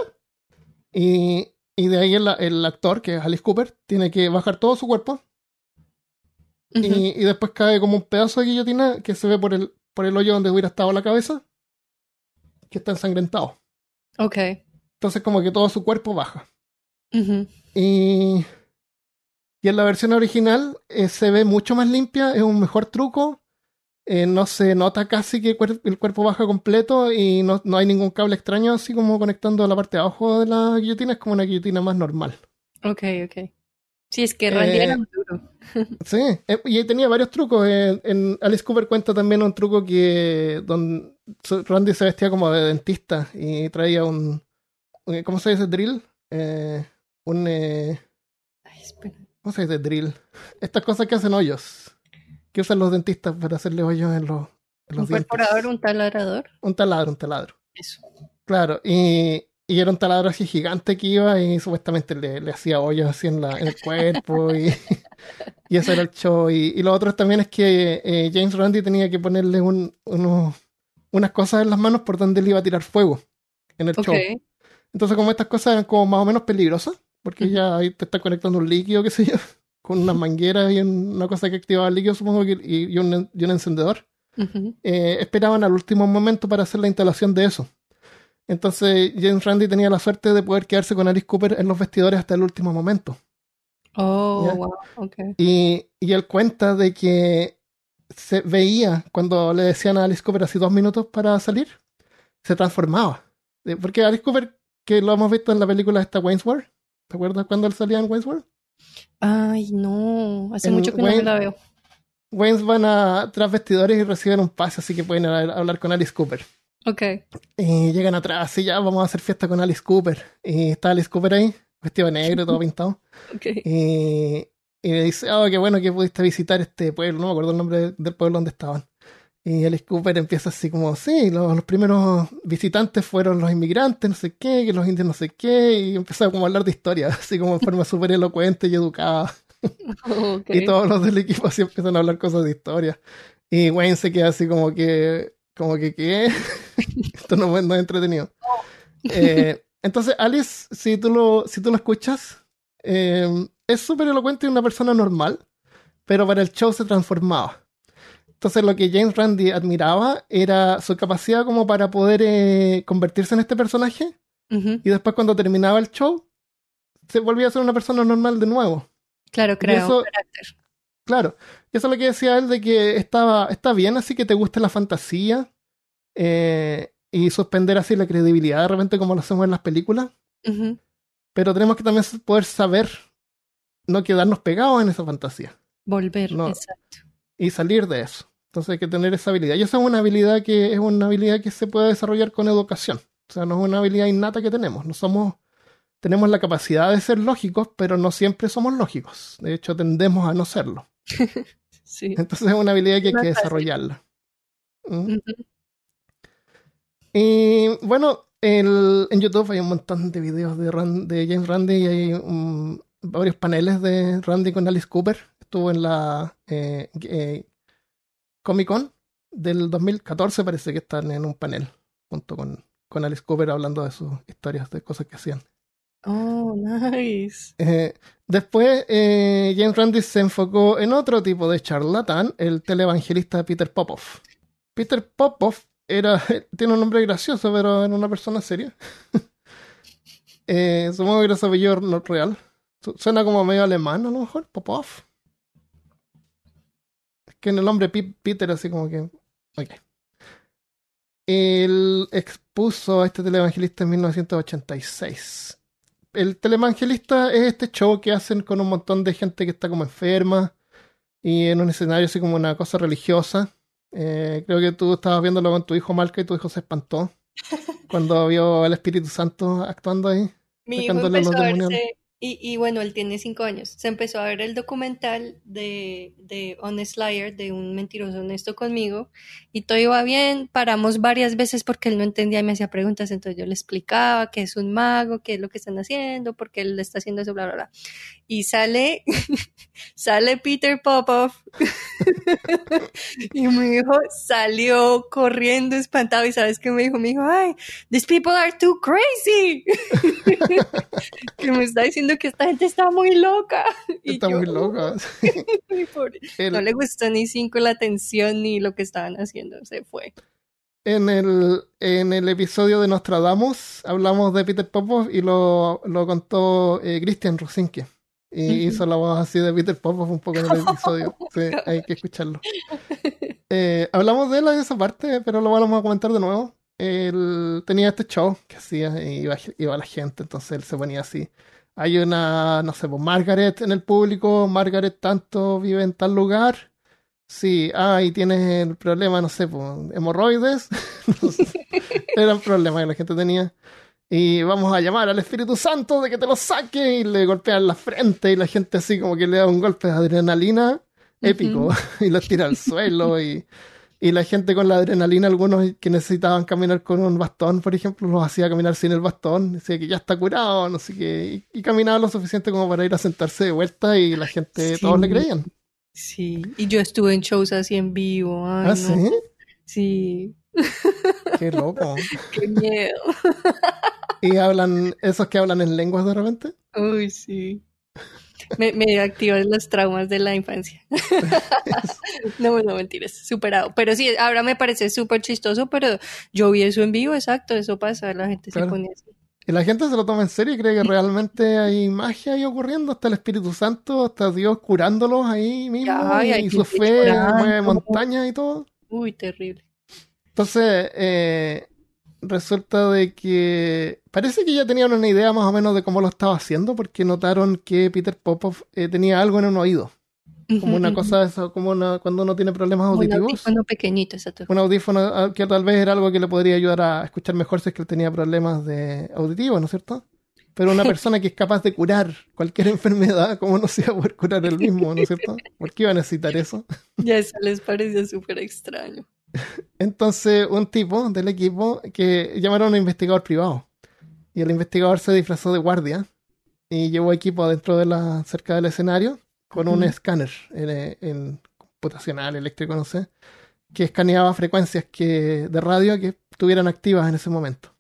Speaker 1: y, y de ahí el, el actor, que es Alice Cooper, tiene que bajar todo su cuerpo y, y después cae como un pedazo de guillotina que se ve por el, por el hoyo donde hubiera estado la cabeza, que está ensangrentado.
Speaker 2: Ok.
Speaker 1: Entonces como que todo su cuerpo baja. Y, y en la versión original eh, se ve mucho más limpia, es un mejor truco. Eh, no se nota casi que el, cuer- el cuerpo baja completo y no, no hay ningún cable extraño así como conectando a la parte de abajo de la guillotina, es como una guillotina más normal.
Speaker 2: Ok, ok. Sí, es que Randy
Speaker 1: Eh,
Speaker 2: era duro. *laughs*
Speaker 1: Sí, eh, y tenía varios trucos. eh, en Alice Cooper cuenta también un truco que don Randy se vestía como de dentista y traía un, un- ¿cómo se dice? Drill. Eh, un, eh,
Speaker 2: Ay, espera.
Speaker 1: ¿cómo se dice? Drill. Estas cosas que hacen hoyos, que usan los dentistas para hacerle hoyos en los, en los
Speaker 2: Un
Speaker 1: dientes.
Speaker 2: perforador, un taladrador.
Speaker 1: Un taladro, un taladro.
Speaker 2: Eso.
Speaker 1: Claro, y, y era un taladro así gigante que iba y supuestamente le, le hacía hoyos así en, la, en el cuerpo y, *laughs* y eso era el show. Y, y lo otro también es que eh, James Randi tenía que ponerle un, unos- unas cosas en las manos por donde él iba a tirar fuego en el
Speaker 2: Ok.
Speaker 1: show. Entonces como estas cosas eran como más o menos peligrosas, porque ya ahí te está conectando un líquido, qué sé yo, con unas mangueras y una cosa que activaba el líquido, supongo, que, y, y un, y un encendedor eh, esperaban al último momento para hacer la instalación de eso. Entonces James Randi tenía la suerte de poder quedarse con Alice Cooper en los vestidores hasta el último momento.
Speaker 2: Oh,
Speaker 1: Ya.
Speaker 2: wow.
Speaker 1: Y, y él cuenta de que se veía cuando le decían a Alice Cooper así dos minutos para salir, se transformaba. Eh, Porque Alice Cooper, que lo hemos visto en la película esta Wayne's World, ¿te acuerdas cuando él salía en Wayne's World?
Speaker 2: Ay, no. Hace
Speaker 1: En
Speaker 2: mucho que no me
Speaker 1: Wayne-
Speaker 2: la veo.
Speaker 1: Waynes van a tras vestidores y reciben un pase, así que pueden hablar con Alice Cooper.
Speaker 2: Ok.
Speaker 1: Y llegan atrás y ya vamos a hacer fiesta con Alice Cooper. Y está Alice Cooper ahí, vestido de negro, todo *laughs* pintado.
Speaker 2: Ok.
Speaker 1: Y, y le dice, oh, qué bueno que pudiste visitar este pueblo, no me acuerdo el nombre del pueblo donde estaban. Y Alice Cooper empieza así como, sí, los, los primeros visitantes fueron los inmigrantes, no sé qué, que los indios no sé qué, y empezó como a hablar de historia, *laughs* así como en forma súper elocuente y educada. Y todos los del equipo así empiezan a hablar cosas de historia. Y Wayne se queda así como que, como que, ¿qué? *laughs* Esto no, no es entretenido. Eh, entonces, Alice, si tú lo, si tú lo escuchas, eh, es súper elocuente y una persona normal, pero para el show se transformaba. Entonces, lo que James Randi admiraba era su capacidad como para poder eh, convertirse en este personaje y después cuando terminaba el show, se volvía a ser una persona normal de nuevo.
Speaker 2: Claro, creo.
Speaker 1: eso- Claro, y eso es lo que decía él de que estaba, está bien así que te guste la fantasía eh, y suspender así la credibilidad de repente como lo hacemos en las películas, pero tenemos que también poder saber no quedarnos pegados en esa fantasía
Speaker 2: Volver,
Speaker 1: No.
Speaker 2: exacto.
Speaker 1: Y salir de eso. Entonces hay que tener esa habilidad. Y esa es una habilidad que es una habilidad que se puede desarrollar con educación. O sea, no es una habilidad innata que tenemos. No somos, tenemos la capacidad de ser lógicos, pero no siempre somos lógicos. De hecho, tendemos a no serlo. *laughs*
Speaker 2: Sí.
Speaker 1: Entonces es una habilidad que hay que desarrollarla. ¿Mm? Y bueno, el- en YouTube hay un montón de videos de, Ran- de James Randi y hay varios paneles de Randy con Alice Cooper. Estuvo en la eh, eh, Comic Con del 2014, parece que están en un panel junto con, con Alice Cooper hablando de sus historias, de cosas que hacían.
Speaker 2: Oh, nice.
Speaker 1: Eh, después, eh, James Randi se enfocó en otro tipo de charlatán, el televangelista Peter Popoff. Peter Popoff era, *laughs* tiene un nombre gracioso, pero era una persona seria. *laughs* eh, supongo que era su apellido no real. Su- Suena como medio alemán, a lo mejor, Popoff. Que en el nombre Peter, así como que. Ok. Él expuso a este televangelista en 1986 el televangelista es este show que hacen con un montón de gente que está como enferma y en un escenario así como una cosa religiosa. Eh, creo que tú estabas viéndolo con tu hijo Malca y tu hijo se espantó *laughs* cuando vio al Espíritu Santo actuando ahí.
Speaker 2: Mi hijo empezó a
Speaker 1: demonios.
Speaker 2: verse, y, bueno, él tiene cinco años, se empezó a ver el documental de, de Honest Liar, de un mentiroso honesto conmigo, y todo iba bien, paramos varias veces porque él no entendía y me hacía preguntas, entonces yo le explicaba que es un mago, qué es lo que están haciendo, por qué él está haciendo eso, bla, bla, bla. Y sale, *laughs* sale Peter Popoff, *laughs* y mi hijo salió corriendo espantado, y ¿sabes qué me dijo? Me dijo, ay, these people are too crazy. *laughs* que me está diciendo que esta gente está muy loca. *laughs* Y
Speaker 1: Está
Speaker 2: yo,
Speaker 1: muy loca. *laughs*
Speaker 2: No le gustó ni cinco la atención ni lo que estaban haciendo, se fue.
Speaker 1: en, el, en el episodio de Nostradamus hablamos de Peter Popoff y lo, lo contó eh, Christian Rosinke. Y hizo la voz así de Peter Popoff un poco en el episodio. *laughs* Sí, hay que escucharlo. Eh, hablamos de él en esa parte, pero lo vamos a comentar de nuevo. Él tenía este show que hacía y iba, iba la gente, entonces él se ponía así. Hay una, no sé, pues Margaret en el público, Margaret tanto vive en tal lugar. Sí, ah, y tienes el problema, no sé, pues, hemorroides. *laughs* No sé. Era un problema que la gente tenía. Y vamos a llamar al Espíritu Santo de que te lo saque y le golpean la frente y la gente así como que le da un golpe de adrenalina épico *laughs* y los tira al suelo y, y la gente con la adrenalina, algunos que necesitaban caminar con un bastón, por ejemplo, los hacía caminar sin el bastón, decía que ya está curado, no sé qué, y, y caminaba lo suficiente como para ir a sentarse de vuelta y la gente,
Speaker 2: Sí.
Speaker 1: todos le creían.
Speaker 2: Sí, y yo estuve en shows así en vivo. Ay,
Speaker 1: ah,
Speaker 2: no.
Speaker 1: sí,
Speaker 2: Sí,
Speaker 1: qué loco. *laughs*
Speaker 2: qué miedo. *laughs*
Speaker 1: Y hablan, esos que hablan en lenguas de repente.
Speaker 2: Uy, sí. Me, me activan los traumas de la infancia. *laughs* No, no, mentiras, superado. Pero sí, ahora me parece súper chistoso, pero yo vi eso en vivo, exacto, eso pasa, la gente
Speaker 1: Claro.
Speaker 2: se pone así.
Speaker 1: Y la gente se lo toma en serio y cree que *laughs* realmente hay magia ahí ocurriendo, hasta el Espíritu Santo, hasta Dios curándolos ahí mismo,
Speaker 2: y
Speaker 1: su fe mueve montañas y todo.
Speaker 2: Uy, terrible.
Speaker 1: Entonces, eh, resulta de que parece que ya tenían una idea más o menos de cómo lo estaba haciendo, porque notaron que Peter Popoff eh, tenía algo en un oído. como una cosa eso, como una, cuando uno tiene problemas auditivos. Un
Speaker 2: audífono pequeñito, exacto.
Speaker 1: Un audífono ah, que tal vez era algo que le podría ayudar a escuchar mejor si es que él tenía problemas de auditivos, ¿no es cierto? Pero una *laughs* persona que es capaz de curar cualquier *laughs* enfermedad, ¿cómo no se iba a poder curar él mismo, ¿no es cierto? ¿Por qué iba a necesitar eso?
Speaker 2: Ya eso les parecía súper extraño.
Speaker 1: Entonces, un tipo del equipo que llamaron a un investigador privado. Y el investigador se disfrazó de guardia y llevó equipo adentro de la, cerca del escenario con un escáner en, computacional, eléctrico, no sé, que escaneaba frecuencias que, de radio que estuvieran activas en ese momento.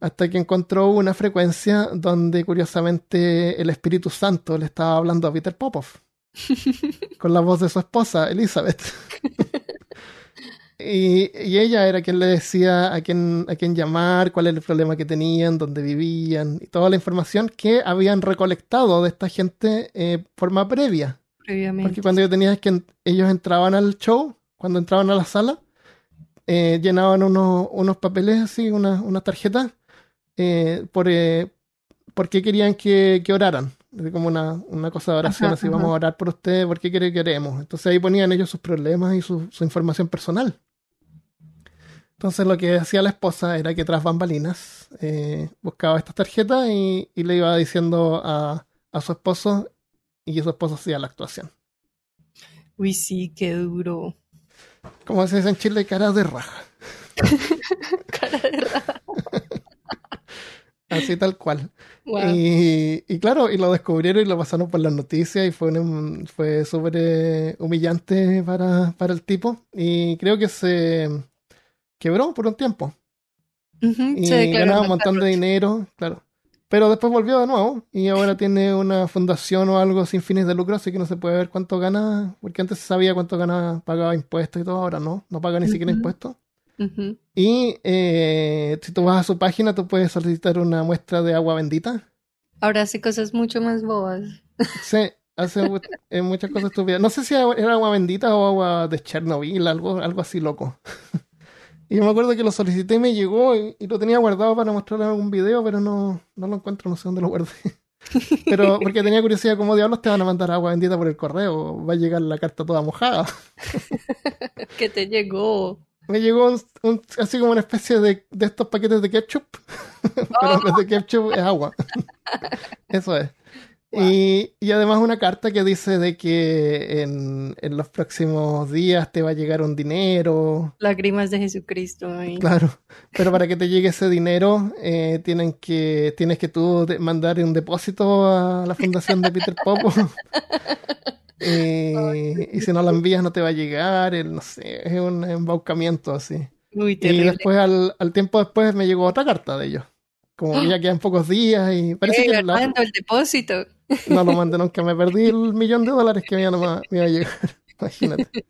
Speaker 1: Hasta que encontró una frecuencia donde curiosamente el Espíritu Santo le estaba hablando a Peter Popov. *laughs* con la voz de su esposa, Elizabeth. *laughs* Y, ella era quien le decía a quién, a quién llamar, cuál era el problema que tenían, dónde vivían, y toda la información que habían recolectado de esta gente eh, forma previa.
Speaker 2: Previamente.
Speaker 1: Porque cuando yo tenía que ellos entraban al show, cuando entraban a la sala, eh, llenaban unos, unos papeles así, unas una tarjetas, eh, por, eh, por qué querían que, que oraran. Como una, una, cosa de oración, así vamos a orar por usted, ¿por qué quiere que oremos? Entonces ahí ponían ellos sus problemas y su, su información personal. Entonces lo que hacía la esposa era que tras bambalinas eh, buscaba estas tarjetas y, le iba diciendo a, su esposo y su esposo hacía la actuación.
Speaker 2: Uy, sí, qué duro.
Speaker 1: Como se dice en Chile, cara de raja. *laughs*
Speaker 2: cara de raja.
Speaker 1: Así tal cual. Y, claro, y lo descubrieron y lo pasaron por las noticias y fue, fue súper eh, humillante para, para el tipo. Y creo que se quebró por un tiempo. y ganaba un montón de dinero, claro. Pero después volvió de nuevo y ahora *laughs* tiene una fundación o algo sin fines de lucro, así que no se puede ver cuánto gana, porque antes se sabía cuánto gana, pagaba impuestos y todo, ahora no, no paga ni siquiera impuestos. Y eh, si tú vas a su página, tú puedes solicitar una muestra de agua bendita.
Speaker 2: Ahora hace cosas mucho más bobas. *laughs*
Speaker 1: Sí, hace eh, muchas cosas estúpidas. No sé si era agua bendita o agua de Chernobyl, algo, algo así loco. *laughs* Y me acuerdo que lo solicité y me llegó y, lo tenía guardado para mostrar en algún video, pero no, no lo encuentro, no sé dónde lo guardé. *laughs* Pero porque tenía curiosidad, ¿cómo diablos te van a mandar agua bendita por el correo? Va a llegar la carta toda mojada. *laughs*
Speaker 2: ¿Qué te llegó?
Speaker 1: Me llegó así como una especie de, de estos paquetes de ketchup, *laughs* pero en vez de ketchup es agua. Eso es. Y, además una carta que dice de que en, los próximos días te va a llegar un dinero.
Speaker 2: Lágrimas de Jesucristo.
Speaker 1: Claro, *laughs* pero para que te llegue ese dinero eh, tienen que, tienes que tú mandar un depósito a la fundación de Peter Popo. *laughs* y si no la envías no te va a llegar, no sé, es un embaucamiento así.
Speaker 2: Muy
Speaker 1: y después al, al tiempo después me llegó otra carta de ellos como que ya quedan pocos días y parece que
Speaker 2: el depósito.
Speaker 1: No lo mandé nunca, me perdí el millón de dólares que me iba, me a llegar, *laughs* imagínate.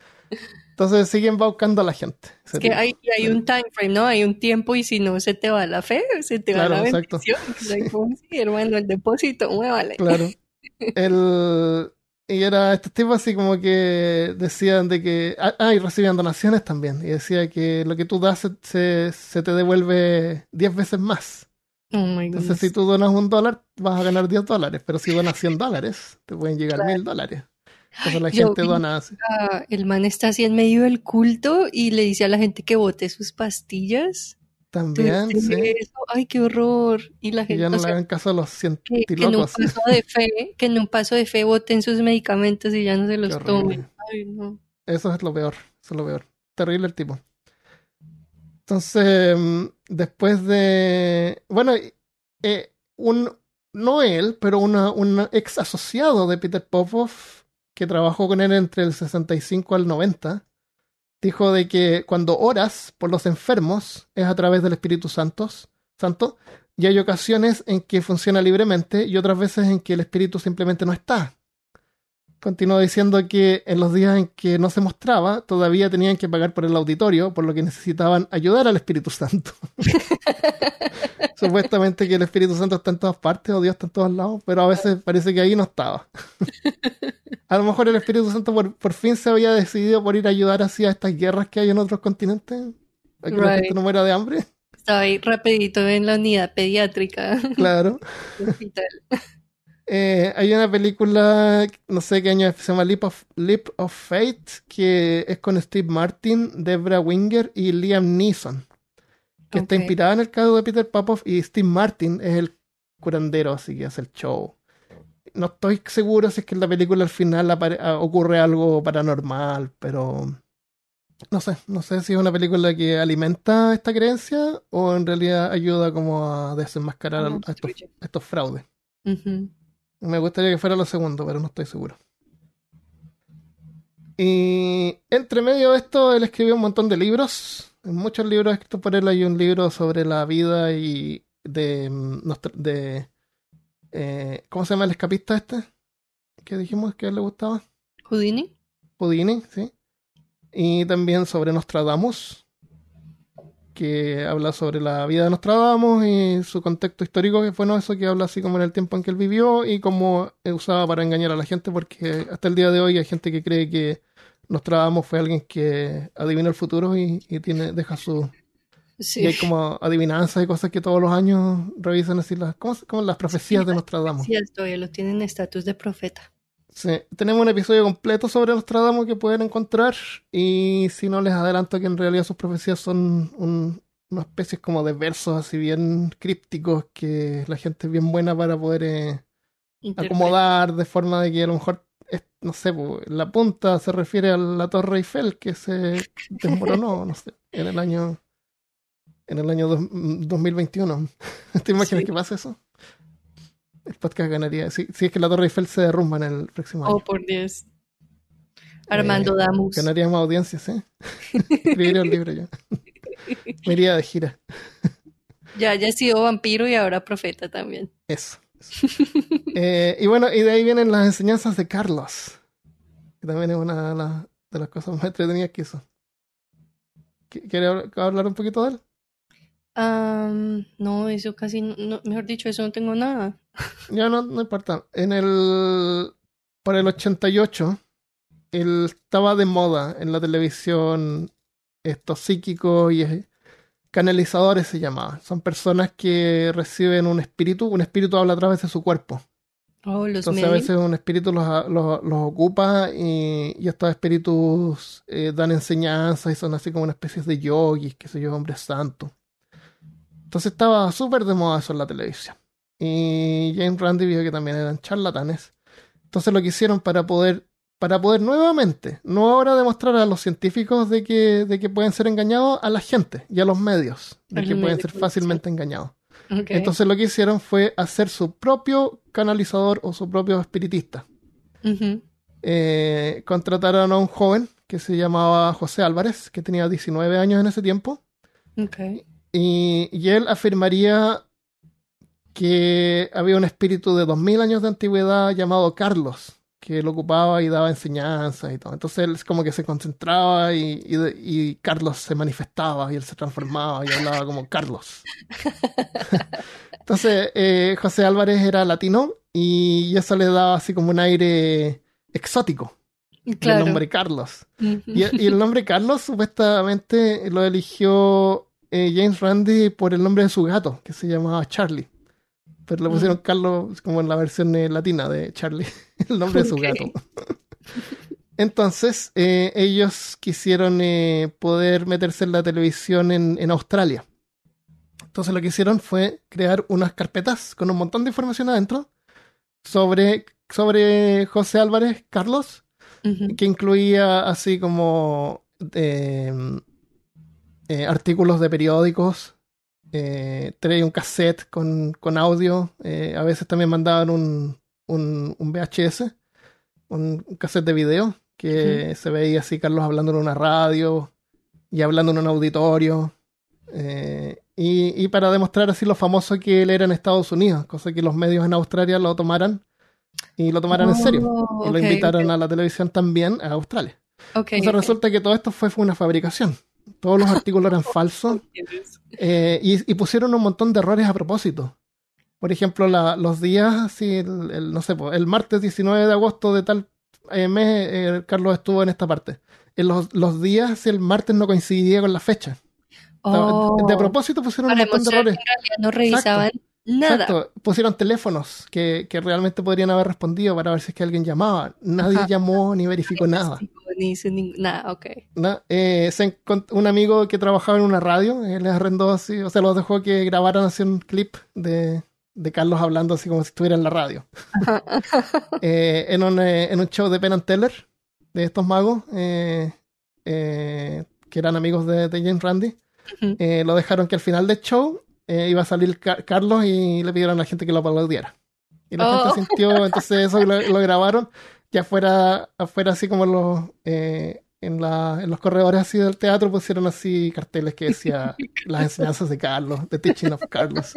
Speaker 1: Entonces siguen buscando a la gente.
Speaker 2: Es que hay, hay, un time frame, ¿no? Hay un tiempo y si no se te va la fe, se te va la exacto. bendición. sí, hermano, el depósito, muévale.
Speaker 1: Claro. El, y era estos tipos así como que decían de que... Ah, ah y recibían donaciones también. Y decía que lo que tú das se, se te devuelve 10 veces más.
Speaker 2: Oh
Speaker 1: Entonces, si tú donas un dólar, vas a ganar 10 dólares, pero si donas 100 dólares, te pueden llegar mil dólares. Entonces la gente dona así.
Speaker 2: El man está así en medio del culto y le dice a la gente que bote sus pastillas.
Speaker 1: También, sí.
Speaker 2: Ay, qué horror. Y la gente.
Speaker 1: ya no le hagan caso a los científicos.
Speaker 2: Que, en un paso de fe, que en un paso de fe boten sus medicamentos y ya no se los tomen. Ay, no.
Speaker 1: Eso es lo peor. Eso es lo peor. Terrible el tipo. Entonces, después de. Bueno, eh, un. No él, pero una, un ex asociado de Peter Popov, que trabajó con él entre el 65 al 90, dijo de que cuando oras por los enfermos es a través del Espíritu Santo, Santo y hay ocasiones en que funciona libremente y otras veces en que el Espíritu simplemente no está continuó diciendo que en los días en que no se mostraba, todavía tenían que pagar por el auditorio, por lo que necesitaban ayudar al Espíritu Santo. *laughs* Supuestamente que el Espíritu Santo está en todas partes, o Dios está en todos lados, pero a veces parece que ahí no estaba. *laughs* a lo mejor el Espíritu Santo por, fin se había decidido por ir a ayudar así a estas guerras que hay en otros continentes, a que la gente no muera de hambre.
Speaker 2: Estaba ahí rapidito en la unidad pediátrica.
Speaker 1: Claro. *laughs* Eh, hay una película, no sé qué año es, se llama Leap of, Leap of Fate, que es con Steve Martin, Debra Winger y Liam Neeson, que está inspirada en el caso de Peter Popoff y Steve Martin es el curandero, así que hace el show. No estoy seguro si es que en la película al final ah, ocurre algo paranormal, pero no sé, no sé si es una película que alimenta esta creencia o en realidad ayuda como a desenmascarar a- estos, a estos fraudes.
Speaker 2: Ujú.
Speaker 1: Me gustaría que fuera lo segundo, pero no estoy seguro. Y entre medio de esto, él escribió un montón de libros. En muchos libros escritos por él hay un libro sobre la vida y de... mm, de eh, ¿Cómo se llama el escapista este? Que dijimos que a él le gustaba.
Speaker 2: Houdini.
Speaker 1: Houdini, sí. Y también sobre Nostradamus, que habla sobre la vida de Nostradamus y su contexto histórico, que fue no eso que habla así como en el tiempo en que él vivió y cómo usaba para engañar a la gente, porque hasta el día de hoy hay gente que cree que Nostradamus fue alguien que adivinó el futuro y, y tiene, deja su...
Speaker 2: Sí.
Speaker 1: Y hay como adivinanzas y cosas que todos los años revisan así las, ¿cómo, se- cómo las profecías de Nostradamus.
Speaker 2: Sí, todavía lo tienen estatus de profeta.
Speaker 1: Sí, tenemos un episodio completo sobre Nostradamus que pueden encontrar y si no les adelanto que en realidad sus profecías son un- una especie como de versos así bien crípticos que la gente es bien buena para poder eh, acomodar de forma de que a lo mejor, es- no sé, la punta se refiere a la Torre Eiffel que se *laughs* desmoronó, no sé, en el año en el año dos- 2021. *laughs* ¿Te imaginas
Speaker 2: Sí.
Speaker 1: que pasa eso? El podcast ganaría. Si, si es que la Torre Eiffel se derrumba en el próximo año.
Speaker 2: Oh, por Dios. Armando
Speaker 1: Eh,
Speaker 2: Damus.
Speaker 1: Ganaría más audiencias, ¿eh? *laughs* Escribiría un libro yo. Me iría de gira.
Speaker 2: Ya haya sido vampiro y ahora profeta también.
Speaker 1: Eso. eso. Eh, y bueno, y de ahí vienen las enseñanzas de Carlos. Que también es una de las, de las cosas más entretenidas que hizo. ¿Qui- ¿Quiere hab- hablar un poquito de él?
Speaker 2: Am, no, eso casi, no, mejor dicho, eso no tengo nada. *laughs*
Speaker 1: Ya no, no importa. En el. Por el 88, él estaba de moda en la televisión. Estos psíquicos y canalizadores se llamaban. Son personas que reciben un espíritu. Un espíritu habla a través de su cuerpo.
Speaker 2: Oh, los
Speaker 1: Entonces a veces un espíritu los, los- los ocupa y, y estos espíritus eh, dan enseñanzas y son así como una especie de yogis, qué sé yo, hombres santos. Entonces estaba súper de moda eso en la televisión. Y James Randi vio que también eran charlatanes. Entonces lo que hicieron para poder, para poder nuevamente, no ahora demostrar a los científicos de que, de que pueden ser engañados, a la gente y a los medios, de que pueden ser fácilmente engañados. Entonces lo que hicieron fue hacer su propio canalizador o su propio espiritista. Eh, contrataron a un joven que se llamaba José Álvarez, que tenía 19 años en ese tiempo. Y, y él afirmaría que había un espíritu de 2000 años de antigüedad llamado Carlos, que lo ocupaba y daba enseñanzas y todo. Entonces él es como que se concentraba y, y Carlos se manifestaba y él se transformaba y hablaba como Carlos. *laughs* Entonces eh, José Álvarez era latino y eso le daba así como un aire exótico, el nombre Carlos. Y el nombre Carlos supuestamente lo eligió eh, James Randi por el nombre de su gato, que se llamaba Charlie. Pero le pusieron Carlos como en la versión eh, latina de Charlie, *laughs* el nombre de su gato. Entonces, eh, ellos quisieron poder meterse en la televisión en, en Australia. Entonces lo que hicieron fue crear unas carpetas con un montón de información adentro sobre, sobre José Álvarez Carlos que incluía así como eh, artículos de periódicos, eh, traía un cassette con, con audio, eh, a veces también mandaban un, un, un VHS, un, un cassette de video, que se veía así Carlos hablando en una radio y hablando en un auditorio. eh, y, y para demostrar así lo famoso que él era en Estados Unidos, cosa que los medios en Australia lo tomaran y lo tomaran en serio
Speaker 2: Oh,
Speaker 1: y lo invitaron a la televisión también a Australia.
Speaker 2: Ok,
Speaker 1: Entonces resulta que todo esto fue, fue una fabricación. Todos los *laughs* artículos eran falsos eh, y, y pusieron un montón de errores a propósito. Por ejemplo, la- los días, así, el, el- no sé, el martes 19 de agosto de tal eh, mes, eh, Carlos estuvo en esta parte. En los, los días, el martes no coincidía con la fecha.
Speaker 2: Oh,
Speaker 1: De a propósito pusieron un montón de errores.
Speaker 2: no revisaban Nada.
Speaker 1: Exacto. Pusieron teléfonos que, que realmente podrían haber respondido para ver si es que alguien llamaba. Nadie
Speaker 2: Ajá.
Speaker 1: llamó ni verificó nada.
Speaker 2: Ni ning- nada, ok.
Speaker 1: ¿no? Eh, se un amigo que trabajaba en una radio, eh, les arrendó así, o sea, los dejó que grabaran así un clip de, de Carlos hablando así como si estuviera en la radio. *laughs* Eh, en, un, eh, en un show de Penn and Teller, de estos magos, eh, eh, que eran amigos de, de James Randy, lo dejaron que al final del show iba a salir Car- Carlos y le pidieron a la gente que lo aplaudiera. Y la
Speaker 2: Oh.
Speaker 1: gente sintió, entonces eso lo, lo grabaron, y afuera, afuera así como los, eh, en, la, en los corredores así del teatro pusieron así carteles que decía *laughs* las enseñanzas de Carlos, The Teaching of Carlos.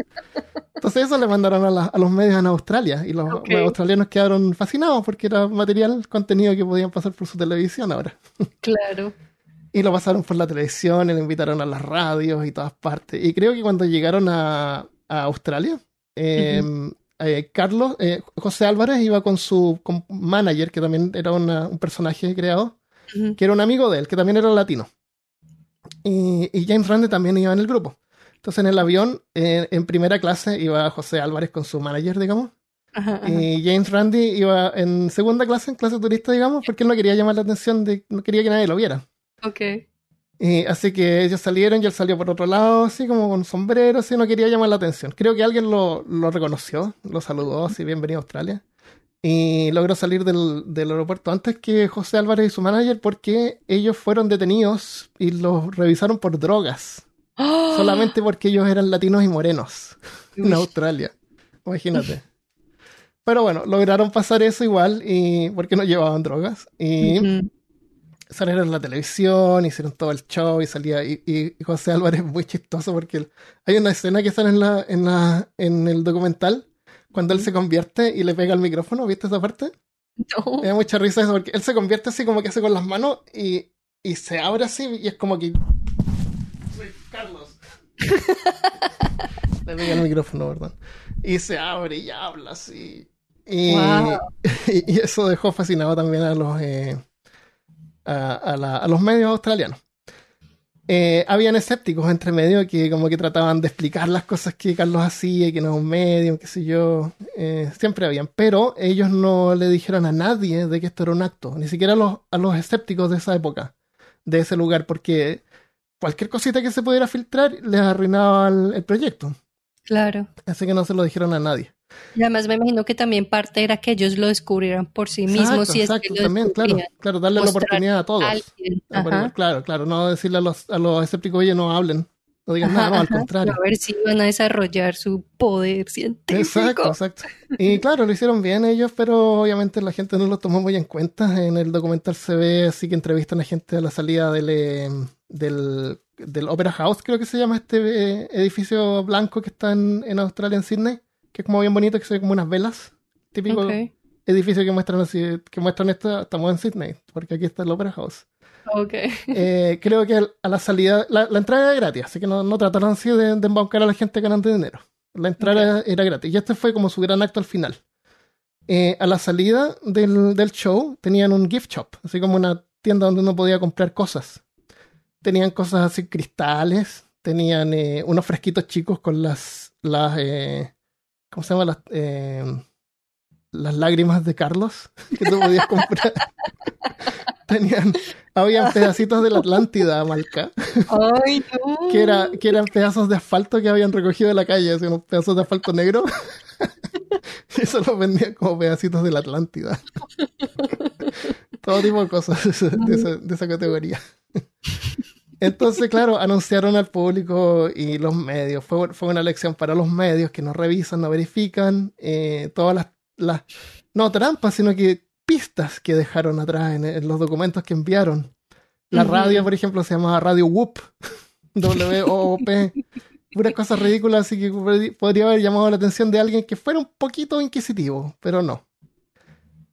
Speaker 1: Entonces eso le mandaron a, la- a los medios en Australia y los, australianos quedaron fascinados porque era material, contenido que podían pasar por su televisión ahora. *laughs*
Speaker 2: Claro.
Speaker 1: Y lo pasaron por la televisión y lo invitaron a las radios y todas partes. Y creo que cuando llegaron a, a Australia, eh, eh, Carlos, eh, José Álvarez iba con su con manager, que también era una- un personaje creado, que era un amigo de él, que también era latino. Y, y James Randi también iba en el grupo. Entonces en el avión, eh, en primera clase, iba José Álvarez con su manager, digamos.
Speaker 2: Ajá, ajá.
Speaker 1: Y James Randi iba en segunda clase, en clase turista, digamos, porque él no quería llamar la atención, de, no quería que nadie lo viera.
Speaker 2: Ok.
Speaker 1: Y así que ellos salieron y él salió por otro lado, así como con sombrero, así no quería llamar la atención. Creo que alguien lo, lo reconoció, lo saludó, así bienvenido a Australia. Y logró salir del, del aeropuerto antes que José Álvarez y su manager porque ellos fueron detenidos y los revisaron por drogas.
Speaker 2: ¡Oh!
Speaker 1: Solamente porque ellos eran latinos y morenos en
Speaker 2: Uy.
Speaker 1: Australia. Imagínate. Pero bueno, lograron pasar eso igual y porque no llevaban drogas. Y
Speaker 2: Ujú.
Speaker 1: Salieron en la televisión, hicieron todo el show y salía. Y, y- y José Álvarez es muy chistoso porque hay una escena que sale en, la, en, la, en el documental cuando él se convierte y le pega al micrófono. ¿Viste esa parte?
Speaker 2: No.
Speaker 1: Me da mucha risa eso porque él se convierte así como que hace con las manos y, y se abre así y es como que. Soy Carlos. *laughs* le pega el micrófono, perdón. Y se abre y habla así. Y,
Speaker 2: Wow. *laughs*
Speaker 1: y eso dejó fascinado también a los, eh, a, a la- a los medios australianos. Eh, habían escépticos entre medio que como que trataban de explicar las cosas que Carlos hacía y que no es un medium, qué sé yo. Eh, siempre habían. Pero ellos no le dijeron a nadie de que esto era un acto. Ni siquiera a los, a los escépticos de esa época, de ese lugar, porque cualquier cosita que se pudiera filtrar les arruinaba el- el proyecto.
Speaker 2: Claro.
Speaker 1: Así que no se lo dijeron a nadie.
Speaker 2: Y además me imagino que también parte era que ellos lo descubrieran por sí mismos.
Speaker 1: Exacto,
Speaker 2: si es que
Speaker 1: también, claro, claro, darle la oportunidad a todos.
Speaker 2: a
Speaker 1: claro, claro, no decirle a los, a los escépticos, oye, no hablen, no digan nada, no, al
Speaker 2: ajá.
Speaker 1: contrario.
Speaker 2: A ver si van a desarrollar su poder científico.
Speaker 1: Exacto, exacto. Y claro, lo hicieron bien ellos, pero obviamente la gente no lo tomó muy en cuenta. En el documental se ve así que entrevistan a gente a la salida del, eh, del, del Opera House, creo que se llama este eh, edificio blanco que está en, en Australia, en Sydney, que es como bien bonito, que se ve como unas velas. Típico edificio que muestran así, que muestran esto, estamos en Sydney, porque aquí está el Opera House.
Speaker 2: Ok.
Speaker 1: Eh, creo que a la salida, la, la entrada era gratis, así que no, no trataron así de, de embaucar a la gente ganando dinero. La entrada era gratis. Y este fue como su gran acto al final. Eh, a la salida del, del show tenían un gift shop, así como una tienda donde uno podía comprar cosas. Tenían cosas así, cristales, tenían eh, unos fresquitos chicos con las, las eh, ¿cómo se llama? Las, eh, las lágrimas de Carlos *laughs* que tú podías comprar. *laughs* tenían, habían pedacitos de la Atlántida, Malca
Speaker 2: Ay, no. *laughs*
Speaker 1: que, era, que eran pedazos de asfalto que habían recogido de la calle, así, unos pedazos de asfalto negro. y eso los vendían como pedacitos de la Atlántida. Todo tipo de cosas de esa, de esa- de esa categoría. Entonces, claro, anunciaron al público y los medios. Fue, fue una lección para los medios que no revisan, no verifican eh, todas las, las, no trampas, sino que pistas que dejaron atrás en, en los documentos que enviaron. La radio, por ejemplo, se llamaba Radio Whoop. *laughs* W-O-O-P. Puras cosas ridículas, así que pod- podría haber llamado la atención de alguien que fuera un poquito inquisitivo, pero no.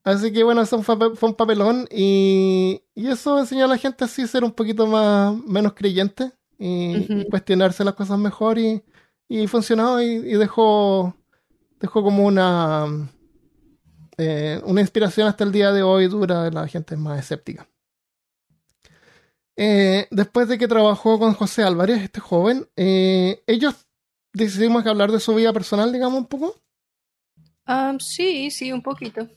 Speaker 1: Así que bueno, eso fue, un papelón y, y eso enseñó a la gente así a ser un poquito más menos creyente y cuestionarse las cosas mejor y, y funcionó y, y dejó, dejó como una, eh, una inspiración hasta el día de hoy dura de la gente más escéptica. Eh, después de que trabajó con José Álvarez, este joven, eh, ellos decidimos hablar de su vida personal, digamos, un poco.
Speaker 2: Ah, sí, sí, un poquito.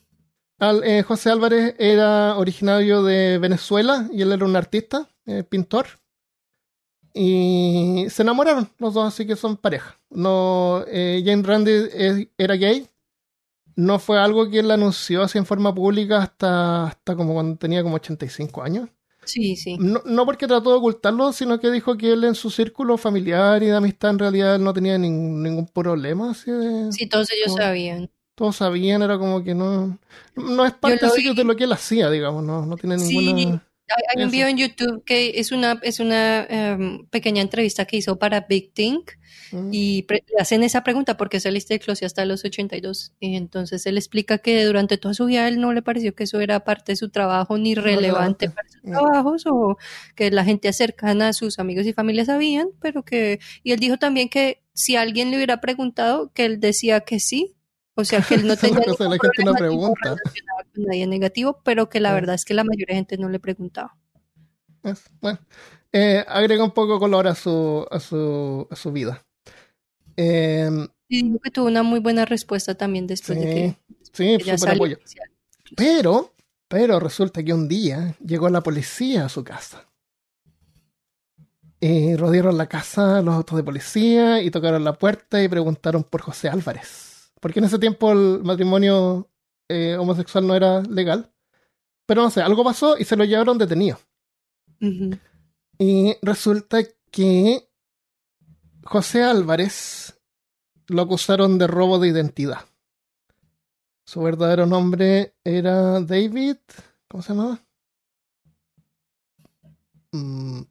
Speaker 1: Eh, José Álvarez era originario de Venezuela y él era un artista, eh, pintor. Y se enamoraron los dos, así que son pareja. No, eh, Jane Randy era gay. No fue algo que él anunció así en forma pública hasta, hasta como cuando tenía como 85 años.
Speaker 2: Sí, sí.
Speaker 1: No, no, porque trató de ocultarlo, sino que dijo que él en su círculo familiar y de amistad en realidad no tenía ningún problema. Así de,
Speaker 2: sí, todos ellos sabían.
Speaker 1: Todos sabían, era como que no. No es parte de lo que él hacía, digamos, no, no tiene ninguna.
Speaker 2: Hay un video en YouTube que es una, es una em, pequeña entrevista que hizo para Big Think mm. y le hacen esa pregunta porque saliste de Closy hasta los 82 y entonces él explica que durante toda su vida él no le pareció que eso era parte de su trabajo ni relevante para sus trabajos o que la gente cercana a sus amigos y familia sabían, pero que y él dijo también que si alguien le hubiera preguntado que él decía que sí, o sea, que él no *laughs* tenía
Speaker 1: la gente no pregunta.
Speaker 2: Con nadie negativo, pero que la verdad es que la mayoría de gente no le preguntaba.
Speaker 1: bueno, eh, agrega un poco color a su, a su, a su vida.
Speaker 2: Eh, y dijo que tuvo una muy buena respuesta también después de que.
Speaker 1: Sí, súper apoyo. Pero, pero resulta que un día llegó la policía a su casa. Y rodearon la casa los autos de policía y tocaron la puerta y preguntaron por José Álvarez porque en ese tiempo el matrimonio eh, homosexual no era legal. Pero no sé, algo pasó y se lo llevaron detenido. Y resulta que José Álvarez lo acusaron de robo de identidad. Su verdadero nombre era David. ¿Cómo se llamaba? Mm,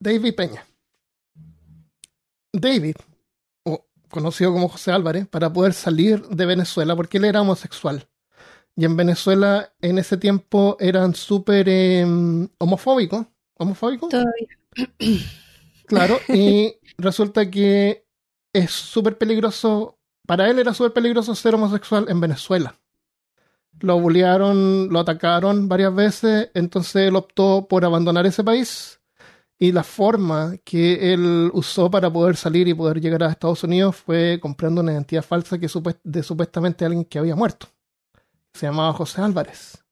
Speaker 1: David Peña. David conocido como José Álvarez, para poder salir de Venezuela, porque él era homosexual. Y en Venezuela en ese tiempo eran súper em, homofóbicos. ¿Homofóbicos?
Speaker 2: Todavía.
Speaker 1: Claro, *laughs* y resulta que es súper peligroso, para él era súper peligroso ser homosexual en Venezuela. Lo bullearon, lo atacaron varias veces, entonces él optó por abandonar ese país y la forma que él usó para poder salir y poder llegar a Estados Unidos fue comprando una identidad falsa que de supuestamente alguien que había muerto. Se llamaba José Álvarez.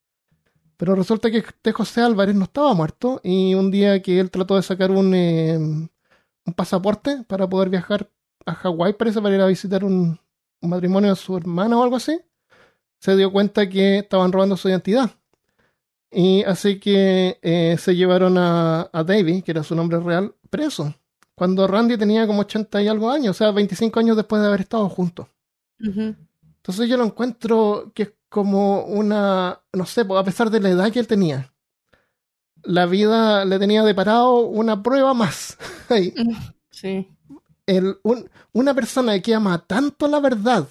Speaker 1: Pero resulta que este José Álvarez no estaba muerto y un día que él trató de sacar un, eh, un pasaporte para poder viajar a Hawái, parece, para ir a visitar un, un matrimonio de su hermana o algo así, se dio cuenta que estaban robando su identidad y así que eh, se llevaron a, a Davy, que era su nombre real, preso. Cuando Randy tenía como 80 y algo años, o sea, 25 años después de haber estado juntos. Entonces yo lo encuentro que es como una, no sé, a pesar de la edad que él tenía, la vida le tenía deparado una prueba más. *laughs*
Speaker 2: sí.
Speaker 1: El, una persona que ama tanto la verdad,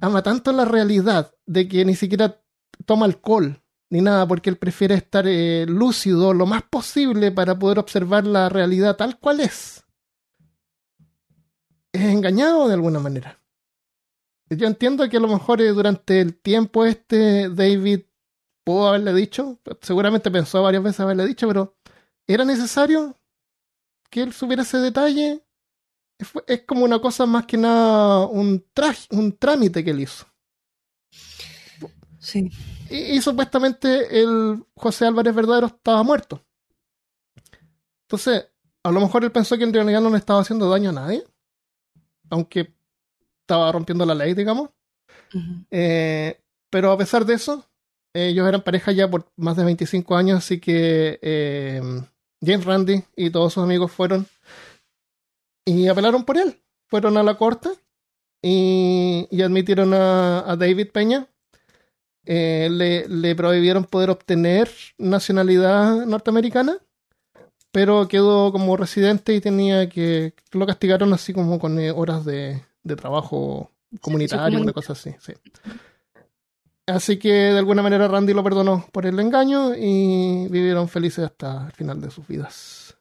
Speaker 1: ama tanto la realidad, de que ni siquiera toma alcohol, ni nada, porque él prefiere estar eh, lúcido lo más posible para poder observar la realidad tal cual es. Es engañado de alguna manera. Yo entiendo que a lo mejor eh, durante el tiempo este David pudo haberle dicho, seguramente pensó varias veces haberle dicho, pero ¿era necesario que él supiera ese detalle? Es, como una cosa más que nada un, un trámite que él hizo.
Speaker 2: Sí
Speaker 1: y, supuestamente el José Álvarez verdadero estaba muerto. Entonces, a lo mejor él pensó que en realidad no le estaba haciendo daño a nadie, aunque estaba rompiendo la ley, digamos. Eh, pero a pesar de eso, ellos eran pareja ya por más de 25 años, así que eh, James Randy y todos sus amigos fueron y apelaron por él. Fueron a la corte y, admitieron a, David Peña eh, le, le, prohibieron poder obtener nacionalidad norteamericana, pero quedó como residente y tenía que. Lo castigaron así como con eh, horas de, de trabajo comunitario, una cosa así. Sí. Así que de alguna manera Randy lo perdonó por el engaño y vivieron felices hasta el final de sus vidas.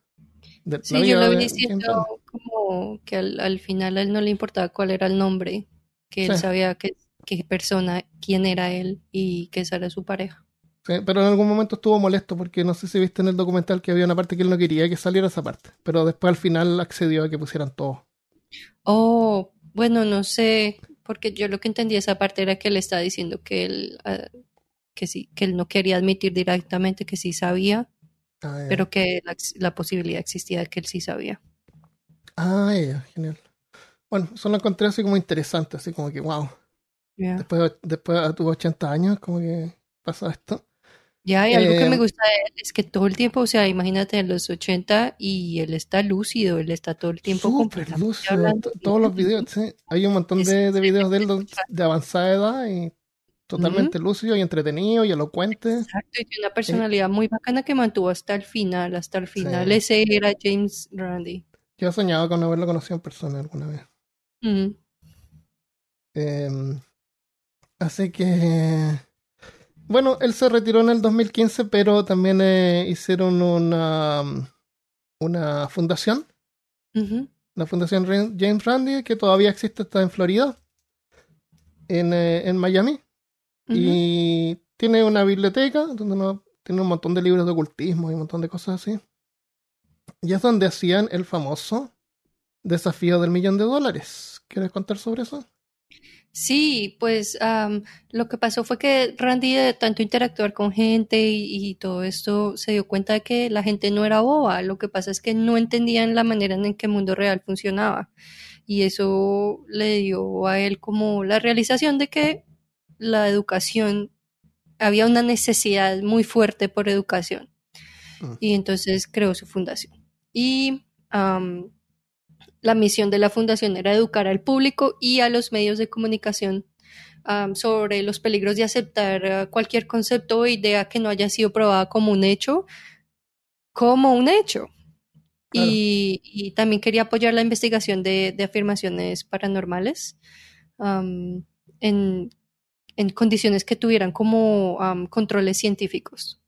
Speaker 2: sí, yo lo vi diciendo como que al, al, final a él no le importaba cuál era el nombre, que él sabía que qué persona, quién era él y que esa era su pareja.
Speaker 1: pero en algún momento estuvo molesto porque no sé si viste en el documental que había una parte que él no quería que saliera esa parte, pero después al final accedió a que pusieran todo.
Speaker 2: Oh, bueno, no sé, porque yo lo que entendí esa parte era que él estaba diciendo que él, ah, que sí, que él no quería admitir directamente que sí sabía, ah, pero que la, posibilidad existía de que él sí sabía.
Speaker 1: Ah, ya, genial. Bueno, eso lo encontré así como interesante, así como que, wow. Después, después tuvo 80 años, como que pasa esto.
Speaker 2: Ya, y algo que me eh, gusta de él es que todo el tiempo, o sea, imagínate en los 80 y él está lúcido, él está todo el tiempo
Speaker 1: súper lúcido. Todos los videos, sí. Hay un montón de, videos de él de avanzada edad y totalmente lúcido y entretenido y elocuente.
Speaker 2: Exacto, y tiene una personalidad muy bacana que mantuvo hasta el final, hasta el final. Ese era James Randi.
Speaker 1: Yo he soñado con haberlo conocido en persona alguna vez. Em, así que bueno, él se retiró en el 2015, pero también eh, hicieron una, una fundación. La fundación James Randi, que todavía existe, está en Florida, en, eh, Miami. Y tiene una biblioteca donde tiene un montón de libros de ocultismo y un montón de cosas así. Y es donde hacían el famoso desafío del millón de dólares. ¿Quieres contar sobre eso?
Speaker 2: Sí, pues lo que pasó fue que Randy de tanto interactuar con gente y, todo esto se dio cuenta de que la gente no era boba, lo que pasa es que no entendían la manera en que el mundo real funcionaba y eso le dio a él como la realización de que la educación, había una necesidad muy fuerte por educación mm. y entonces creó su fundación. Y la misión de la fundación era educar al público y a los medios de comunicación sobre los peligros de aceptar eh, cualquier concepto o idea que no haya sido probada como un hecho, como un hecho. Y, también quería apoyar la investigación de, afirmaciones paranormales en, condiciones que tuvieran como controles científicos.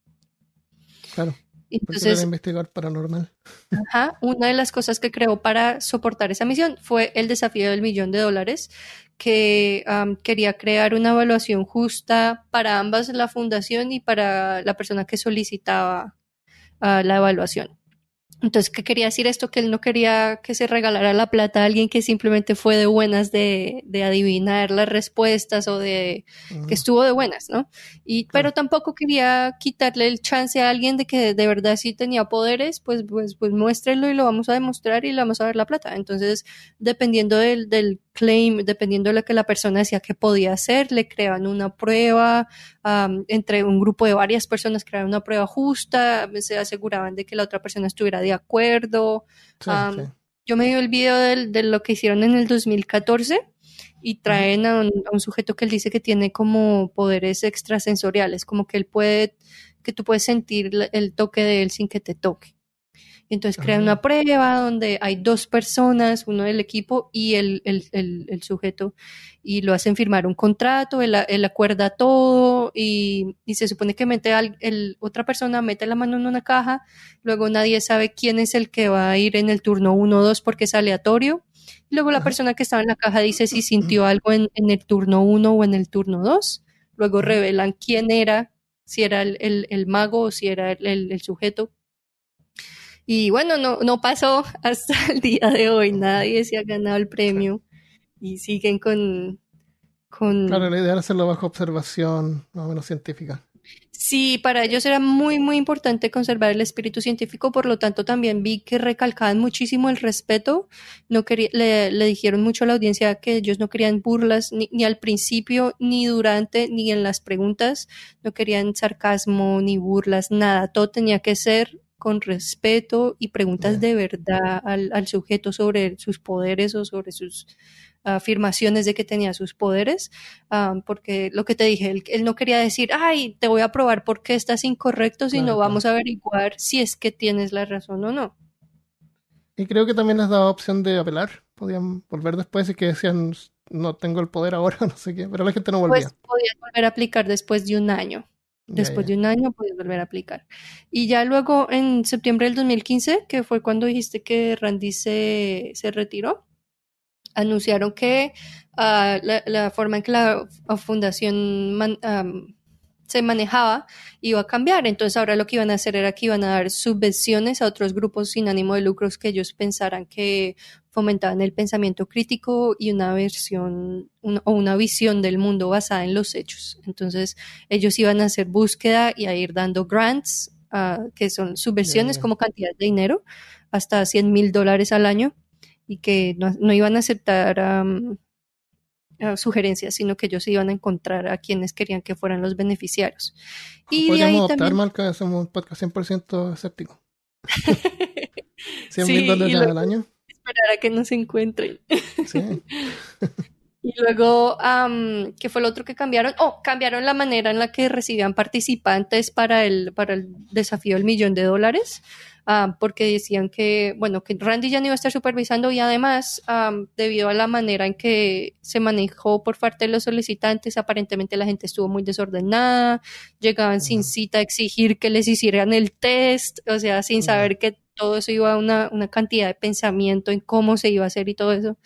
Speaker 1: Claro. Entonces, investigar paranormal.
Speaker 2: Ajá, una de las cosas que creó para soportar esa misión fue el desafío del millón de dólares, que quería crear una evaluación justa para ambas, la fundación y para la persona que solicitaba ah, la evaluación. Entonces, ¿qué quería decir esto? Que él no quería que se regalara la plata a alguien que simplemente fue de buenas de, de adivinar las respuestas o de que estuvo de buenas, ¿no? Y, pero tampoco quería quitarle el chance a alguien de que de verdad sí tenía poderes, pues, pues, pues muéstrelo y lo vamos a demostrar y le vamos a ver la plata. Entonces, dependiendo del, del claim, dependiendo de lo que la persona decía que podía hacer, le creaban una prueba, entre un grupo de varias personas creaban una prueba justa, se aseguraban de que la otra persona estuviera de acuerdo. Yo me dio el video de, lo que hicieron en el 2014 y traen a un, sujeto que él dice que tiene como poderes extrasensoriales, como que él puede, que tú puedes sentir el toque de él sin que te toque. Entonces crean una prueba donde hay dos personas, uno del equipo y el, sujeto, y lo hacen firmar un contrato, él, acuerda todo y, se supone que mete al, otra persona mete la mano en una caja, luego nadie sabe quién es el que va a ir en el turno 1 o 2 porque es aleatorio. Y luego la persona que estaba en la caja dice si sintió algo en, el turno 1 o en el turno 2. Luego revelan quién era, si era el, mago o si era el sujeto y bueno, no, no pasó *laughs* hasta el día de hoy, nadie se ha ganado el premio. Y siguen con... con...
Speaker 1: Claro, la idea era hacerlo bajo observación más o menos científica.
Speaker 2: Sí, para ellos era muy, muy importante conservar el espíritu científico, por lo tanto también vi que recalcaban muchísimo el respeto, no quería, le, le dijeron mucho a la audiencia que ellos no querían burlas ni, ni, al principio, ni durante, ni en las preguntas, no querían sarcasmo, ni burlas, nada, todo tenía que ser con respeto y preguntas de verdad al, sujeto sobre sus poderes o sobre sus afirmaciones de que tenía sus poderes, porque lo que te dije, él, no quería decir, ay, te voy a probar porque estás incorrecto, sino vamos a averiguar si es que tienes la razón o no.
Speaker 1: Y creo que también les daba opción de apelar, podían volver después y que decían, no tengo el poder ahora, *laughs* no sé qué, pero la gente no volvía.
Speaker 2: Pues podían volver a aplicar después de un año. Después de un año puedes volver a aplicar. Y ya luego en septiembre del 2015, que fue cuando dijiste que Randy se, se retiró, anunciaron que ah, la, forma en que la fundación se manejaba iba a cambiar. Entonces ahora lo que iban a hacer era que iban a dar subvenciones a otros grupos sin ánimo de lucros que ellos pensaran que fomentaban el pensamiento crítico y una versión o una visión del mundo basada en los hechos. Entonces ellos iban a hacer búsqueda y a ir dando grants, uh, que son subvenciones como cantidad de dinero, hasta 100 mil dólares al año, y que no, no iban a aceptar um, sugerencias, sino que ellos iban a encontrar a quienes querían que fueran los beneficiarios.
Speaker 1: Y de ahí optar, también... Marca, hacemos un podcast 100% escéptico. *laughs* 100 mil dólares al año.
Speaker 2: Esperar a que nos encuentren. Sí. *laughs* Y luego, um, ¿qué fue lo otro que cambiaron? Oh, cambiaron la manera en la que recibían participantes para el, para el desafío del millón de dólares. Ah, porque decían que, bueno, que Randy ya no iba a estar supervisando y además, debido a la manera en que se manejó por parte de los solicitantes, aparentemente la gente estuvo muy desordenada, llegaban sin cita a exigir que les hicieran el test, o sea, sin saber que todo eso iba a una, una cantidad de pensamiento en cómo se iba a hacer y todo eso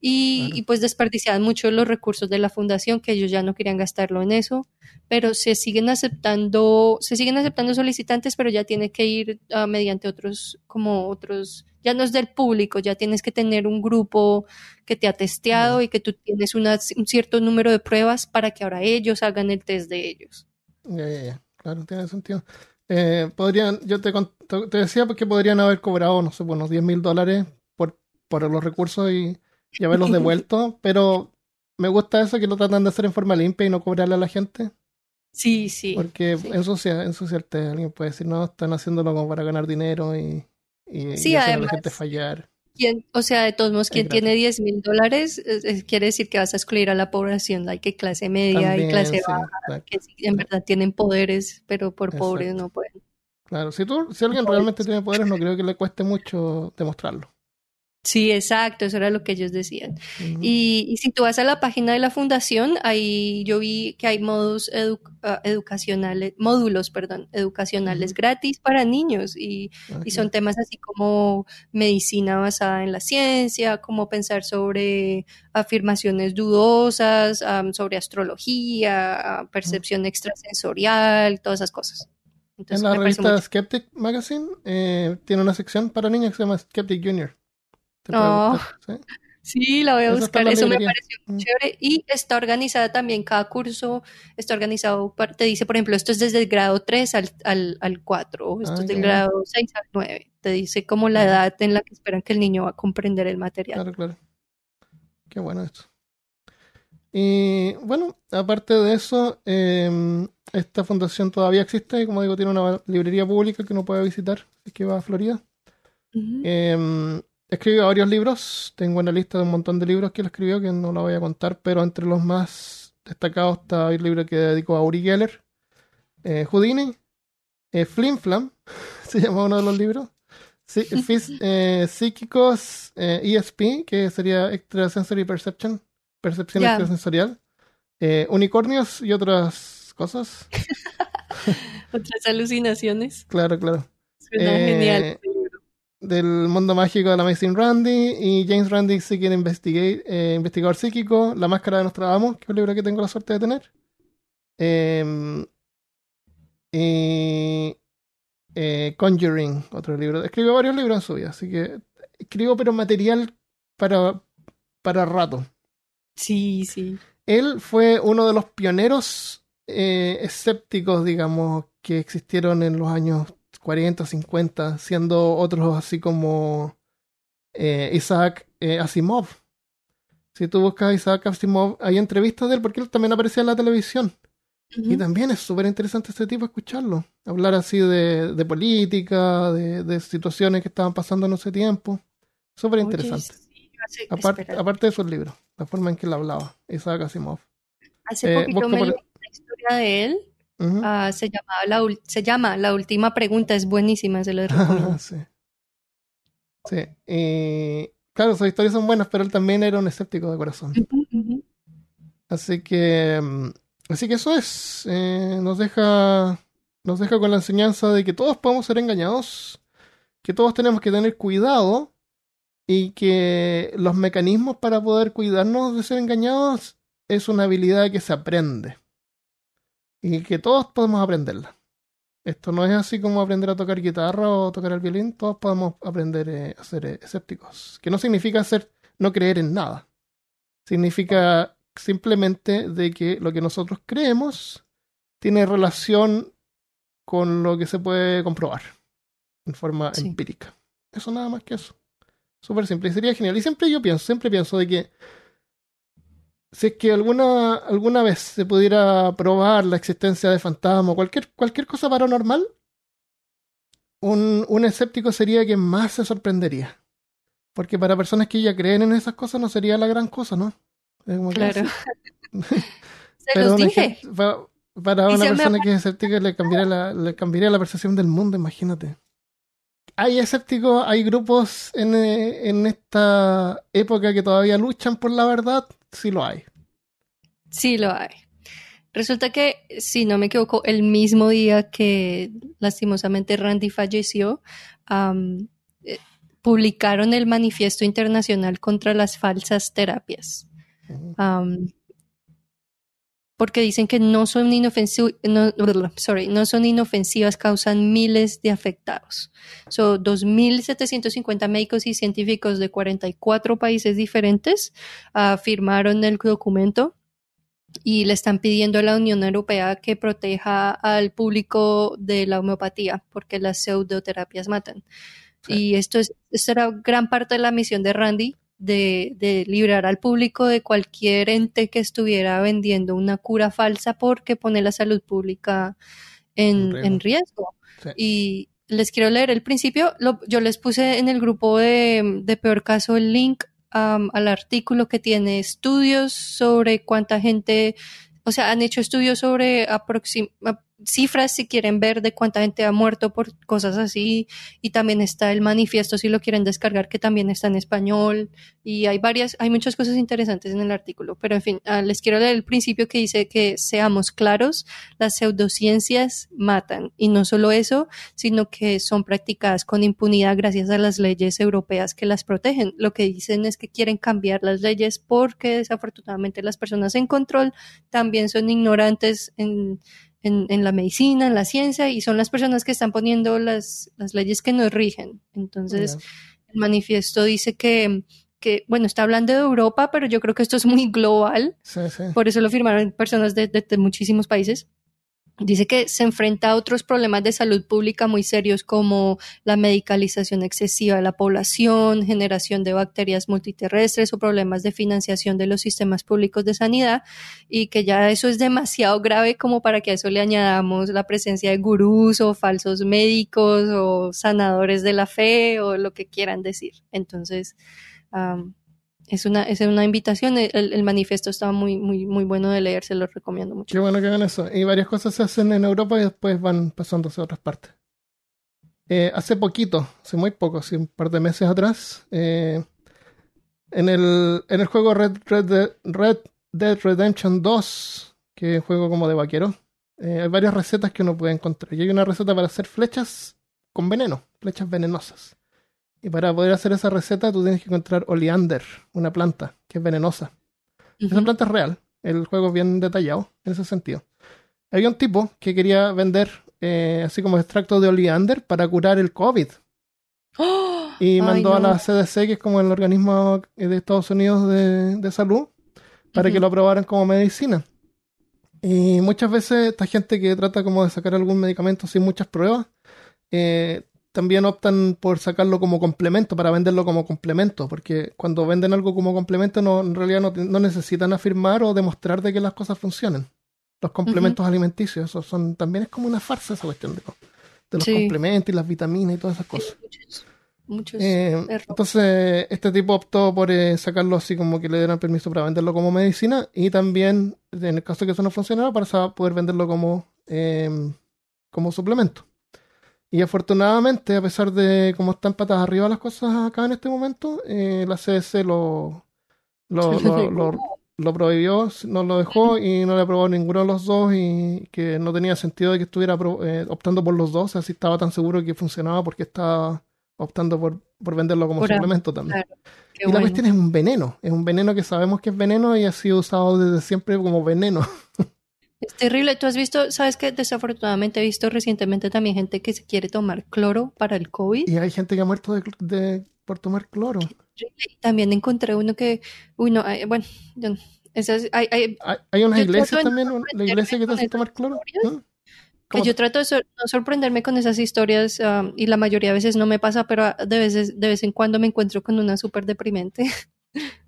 Speaker 2: y, pues desperdiciaban mucho los recursos de la fundación que ellos ya no querían gastarlo en eso, pero se siguen aceptando, se siguen aceptando solicitantes, pero ya tiene que ir uh, mediante otros, como otros, ya no es del público, ya tienes que tener un grupo que te ha testeado y que tú tienes una, un cierto número de pruebas para que ahora ellos hagan el test de ellos.
Speaker 1: Ya, ya, ya, claro, tiene sentido. Eh, podrían, yo te, te decía que podrían haber cobrado, no sé, unos 10 mil dólares por, por los recursos y y haberlos devuelto, *laughs* pero me gusta eso que lo tratan de hacer en forma limpia y no cobrarle a la gente.
Speaker 2: Sí, sí.
Speaker 1: Porque
Speaker 2: sí.
Speaker 1: ensucia, ensuciarte. Alguien puede decir, no, están haciéndolo como para ganar dinero y, y, sí, y a la gente fallar.
Speaker 2: ¿Quién, o sea, de todos modos, quien tiene 10 mil dólares quiere decir que vas a excluir a la población, like que clase media y clase baja, que en verdad tienen poderes, pero por pobres no pueden.
Speaker 1: Claro, si, tú, si alguien realmente tiene poderes, no creo que le cueste mucho demostrarlo.
Speaker 2: Sí, exacto, eso era lo que ellos decían. y, y, si tú vas a la página de la fundación, ahí yo vi que hay modos edu uh, educacionales, módulos, perdón, educacionales gratis para niños y, okay. y, son temas así como medicina basada en la ciencia, cómo pensar sobre afirmaciones dudosas, um, sobre astrología, uh, percepción extrasensorial, todas esas cosas.
Speaker 1: Entonces, en la revista Skeptic Magazine eh, tiene una sección para niños que se llama Skeptic Junior.
Speaker 2: Oh, ¿sí? ¿sí? la voy a buscar. Eso me pareció muy mm. chévere. Y está organizada también, cada curso está organizado, te dice, por ejemplo, esto es desde el grado 3 al, al, al 4, o esto ah, es del grado 6 al 9. Te dice como la edad en la que esperan que el niño va a comprender el material.
Speaker 1: Claro, claro. Qué bueno esto. Y bueno, aparte de eso, eh, esta fundación todavía existe, como digo, tiene una librería pública que uno puede visitar, es que va a Florida. Uh -huh. eh, escribió varios libros. Tengo una lista de un montón de libros que él escribió que no la voy a contar, pero entre los más destacados está el libro que dedicó a Uri Geller, eh, Houdini, eh, Flim Flam, *laughs* se llama uno de los libros. Sí, Fis, *laughs* eh, Psíquicos ESP, que sería Extrasensory Perception, percepción yeah. extrasensorial. unicornios y otras cosas. *laughs*
Speaker 2: otras alucinaciones.
Speaker 1: Claro, claro.
Speaker 2: Suena genial
Speaker 1: del mundo mágico de la Amazing Randy y James Randy Seeking Investigate, eh, Investigador Psíquico, La Máscara de Nostradamus, que es un libro que tengo la suerte de tener. Eh, y eh, Conjuring, otro libro. Escribió varios libros en su vida, así que escribo pero material para, para rato.
Speaker 2: Sí, sí.
Speaker 1: Él fue uno de los pioneros eh, escépticos, digamos, que existieron en los años 40, 50, siendo otros así como eh, Isaac eh, Asimov. Si tú buscas a Isaac Asimov, hay entrevistas de él porque él también aparecía en la televisión. Uh -huh. Y también es súper interesante este tipo escucharlo. Hablar así de, de política, de, de, situaciones que estaban pasando en ese tiempo. Súper interesante. Sí, aparte, aparte de sus libros, la forma en que él hablaba, Isaac Asimov.
Speaker 2: Hace eh, poquito me leí una historia de él Uh -huh. uh, se, llamaba la, se llama La Última Pregunta, es buenísima, se lo *laughs* recomiendo.
Speaker 1: sí. Claro, sus historias son buenas, pero él también era un escéptico de corazón. Uh -huh. Así que, mm, así que eso es, eh, nos deja, nos deja con la enseñanza de que todos podemos ser engañados, que todos tenemos que tener cuidado y que los mecanismos para poder cuidarnos de ser engañados es una habilidad que se aprende y que todos podemos aprenderla. Esto no es así como aprender a tocar guitarra o tocar el violín, todos podemos aprender eh, a ser eh, escépticos, que no significa ser, no creer en nada. Significa simplemente de que lo que nosotros creemos tiene relación con lo que se puede comprobar en forma empírica. Eso nada más que eso. Súper simple. Y sería genial. Y siempre yo pienso, siempre pienso de que si es que alguna, alguna vez se pudiera probar la existencia de fantasmas o cualquier, cualquier cosa paranormal, un, un escéptico sería quien más se sorprendería. Porque para personas que ya creen en esas cosas no sería la gran cosa, ¿no?
Speaker 2: claro. *laughs*
Speaker 1: se los dije. Para, una persona que es escéptica le cambiaría la, le cambiaría la percepción del mundo, imagínate hay escépticos, hay grupos en, eh, en, esta época que todavía luchan por la verdad, sí lo hay.
Speaker 2: Sí lo hay. Resulta que, si no me equivoco, el mismo día que lastimosamente Randy falleció, eh, publicaron el Manifiesto Internacional contra las Falsas Terapias porque dicen que no son, no, son inofensivas, causan miles de afectados. Son 2.750 médicos y científicos de 44 países diferentes uh, firmaron el documento y le están pidiendo a la Unión Europea que proteja al público de la homeopatía, porque las pseudoterapias matan. Y esto, es, esto era gran parte de la misión de Randy, de, de, librar al público de cualquier ente que estuviera vendiendo una cura falsa porque pone la salud pública en, riesgo. Y les quiero leer el principio. yo les puse en el grupo de, de peor caso el link al artículo que tiene estudios sobre cuánta gente, o sea, han hecho estudios sobre aproximadamente cifras si quieren ver de cuánta gente ha muerto por cosas así y también está el manifiesto si lo quieren descargar que también está en español y hay varias hay muchas cosas interesantes en el artículo pero en fin ah, les quiero leer el principio que dice que seamos claros las pseudociencias matan y no solo eso sino que son practicadas con impunidad gracias a las leyes europeas que las protegen. Lo que dicen es que quieren cambiar las leyes porque desafortunadamente las personas en control también son ignorantes en en, la medicina, en la ciencia, y son las personas que están poniendo las, las leyes que nos rigen. Entonces, el manifiesto dice que, que, bueno, está hablando de Europa, pero yo creo que esto es muy global. Por eso lo firmaron personas de muchísimos países Dice que se enfrenta a otros problemas de salud pública muy serios como la medicalización excesiva de la población, generación de bacterias multiterrestres o problemas de financiación de los sistemas públicos de sanidad y que ya eso es demasiado grave como para que a eso le añadamos la presencia de gurús o falsos médicos o sanadores de la fe o lo que quieran decir. Entonces, es una, es una invitación. El, el, manifiesto estaba muy, muy, muy bueno de leer, se lo recomiendo mucho.
Speaker 1: Qué bueno que hagan eso. Y varias cosas se hacen en Europa y después van pasándose a otras partes. Eh, hace poquito, hace muy poco, hace un par de meses atrás, eh, en, el, en el juego Red, Red, Red Dead Redemption 2, que es un juego como de vaquero, eh, hay varias recetas que uno puede encontrar. Y hay una receta para hacer flechas con veneno, flechas venenosas. Y para poder hacer esa receta tú tienes que encontrar oleander, una planta que es venenosa. Esa planta es real. El juego es bien detallado en ese sentido. Había un tipo que quería vender eh, así como extracto de oleander para curar el COVID. ¡Oh! Y mandó a la CDC, que es como el organismo de Estados Unidos de, salud, para que lo aprobaran como medicina. Y muchas veces esta gente que trata como de sacar algún medicamento sin muchas pruebas, eh, también optan por sacarlo como complemento, para venderlo como complemento, porque cuando venden algo como complemento no, en realidad no, necesitan afirmar o demostrar de que las cosas funcionen. Los complementos alimenticios, eso son, también es como una farsa esa cuestión de, los complementos y las vitaminas y todas esas cosas.
Speaker 2: muchos,
Speaker 1: eh, entonces, este tipo optó por eh, sacarlo así como que le dieran permiso para venderlo como medicina y también, en el caso de que eso no funcionara, para poder venderlo como, eh, como suplemento. Y afortunadamente, a pesar de cómo están patas arriba las cosas acá en este momento, eh, la CS *laughs* lo, lo, prohibió, no lo dejó *laughs* y no le aprobó ninguno de los dos y que no tenía sentido de que estuviera eh, optando por los dos, o sea, si estaba tan seguro que funcionaba porque estaba optando por, por venderlo como suplemento también. y la cuestión es un veneno, es un veneno que sabemos que es veneno y ha sido usado desde siempre como veneno. *laughs*
Speaker 2: terrible. Tú has visto, sabes que desafortunadamente he visto recientemente también gente que se quiere tomar cloro para el COVID.
Speaker 1: Y hay gente que ha muerto de, de- por tomar cloro.
Speaker 2: También encontré uno que, uy, no, ay, bueno, yo no- esas, hay, hay-
Speaker 1: Hay, hay unas iglesias
Speaker 2: no
Speaker 1: también, una- la iglesia que te hace tomar cloro.
Speaker 2: que
Speaker 1: ¿Cómo
Speaker 2: yo trato de sor- no sorprenderme con esas historias um, y la mayoría de veces no me pasa, pero a- de veces, de vez en cuando me encuentro con una súper deprimente.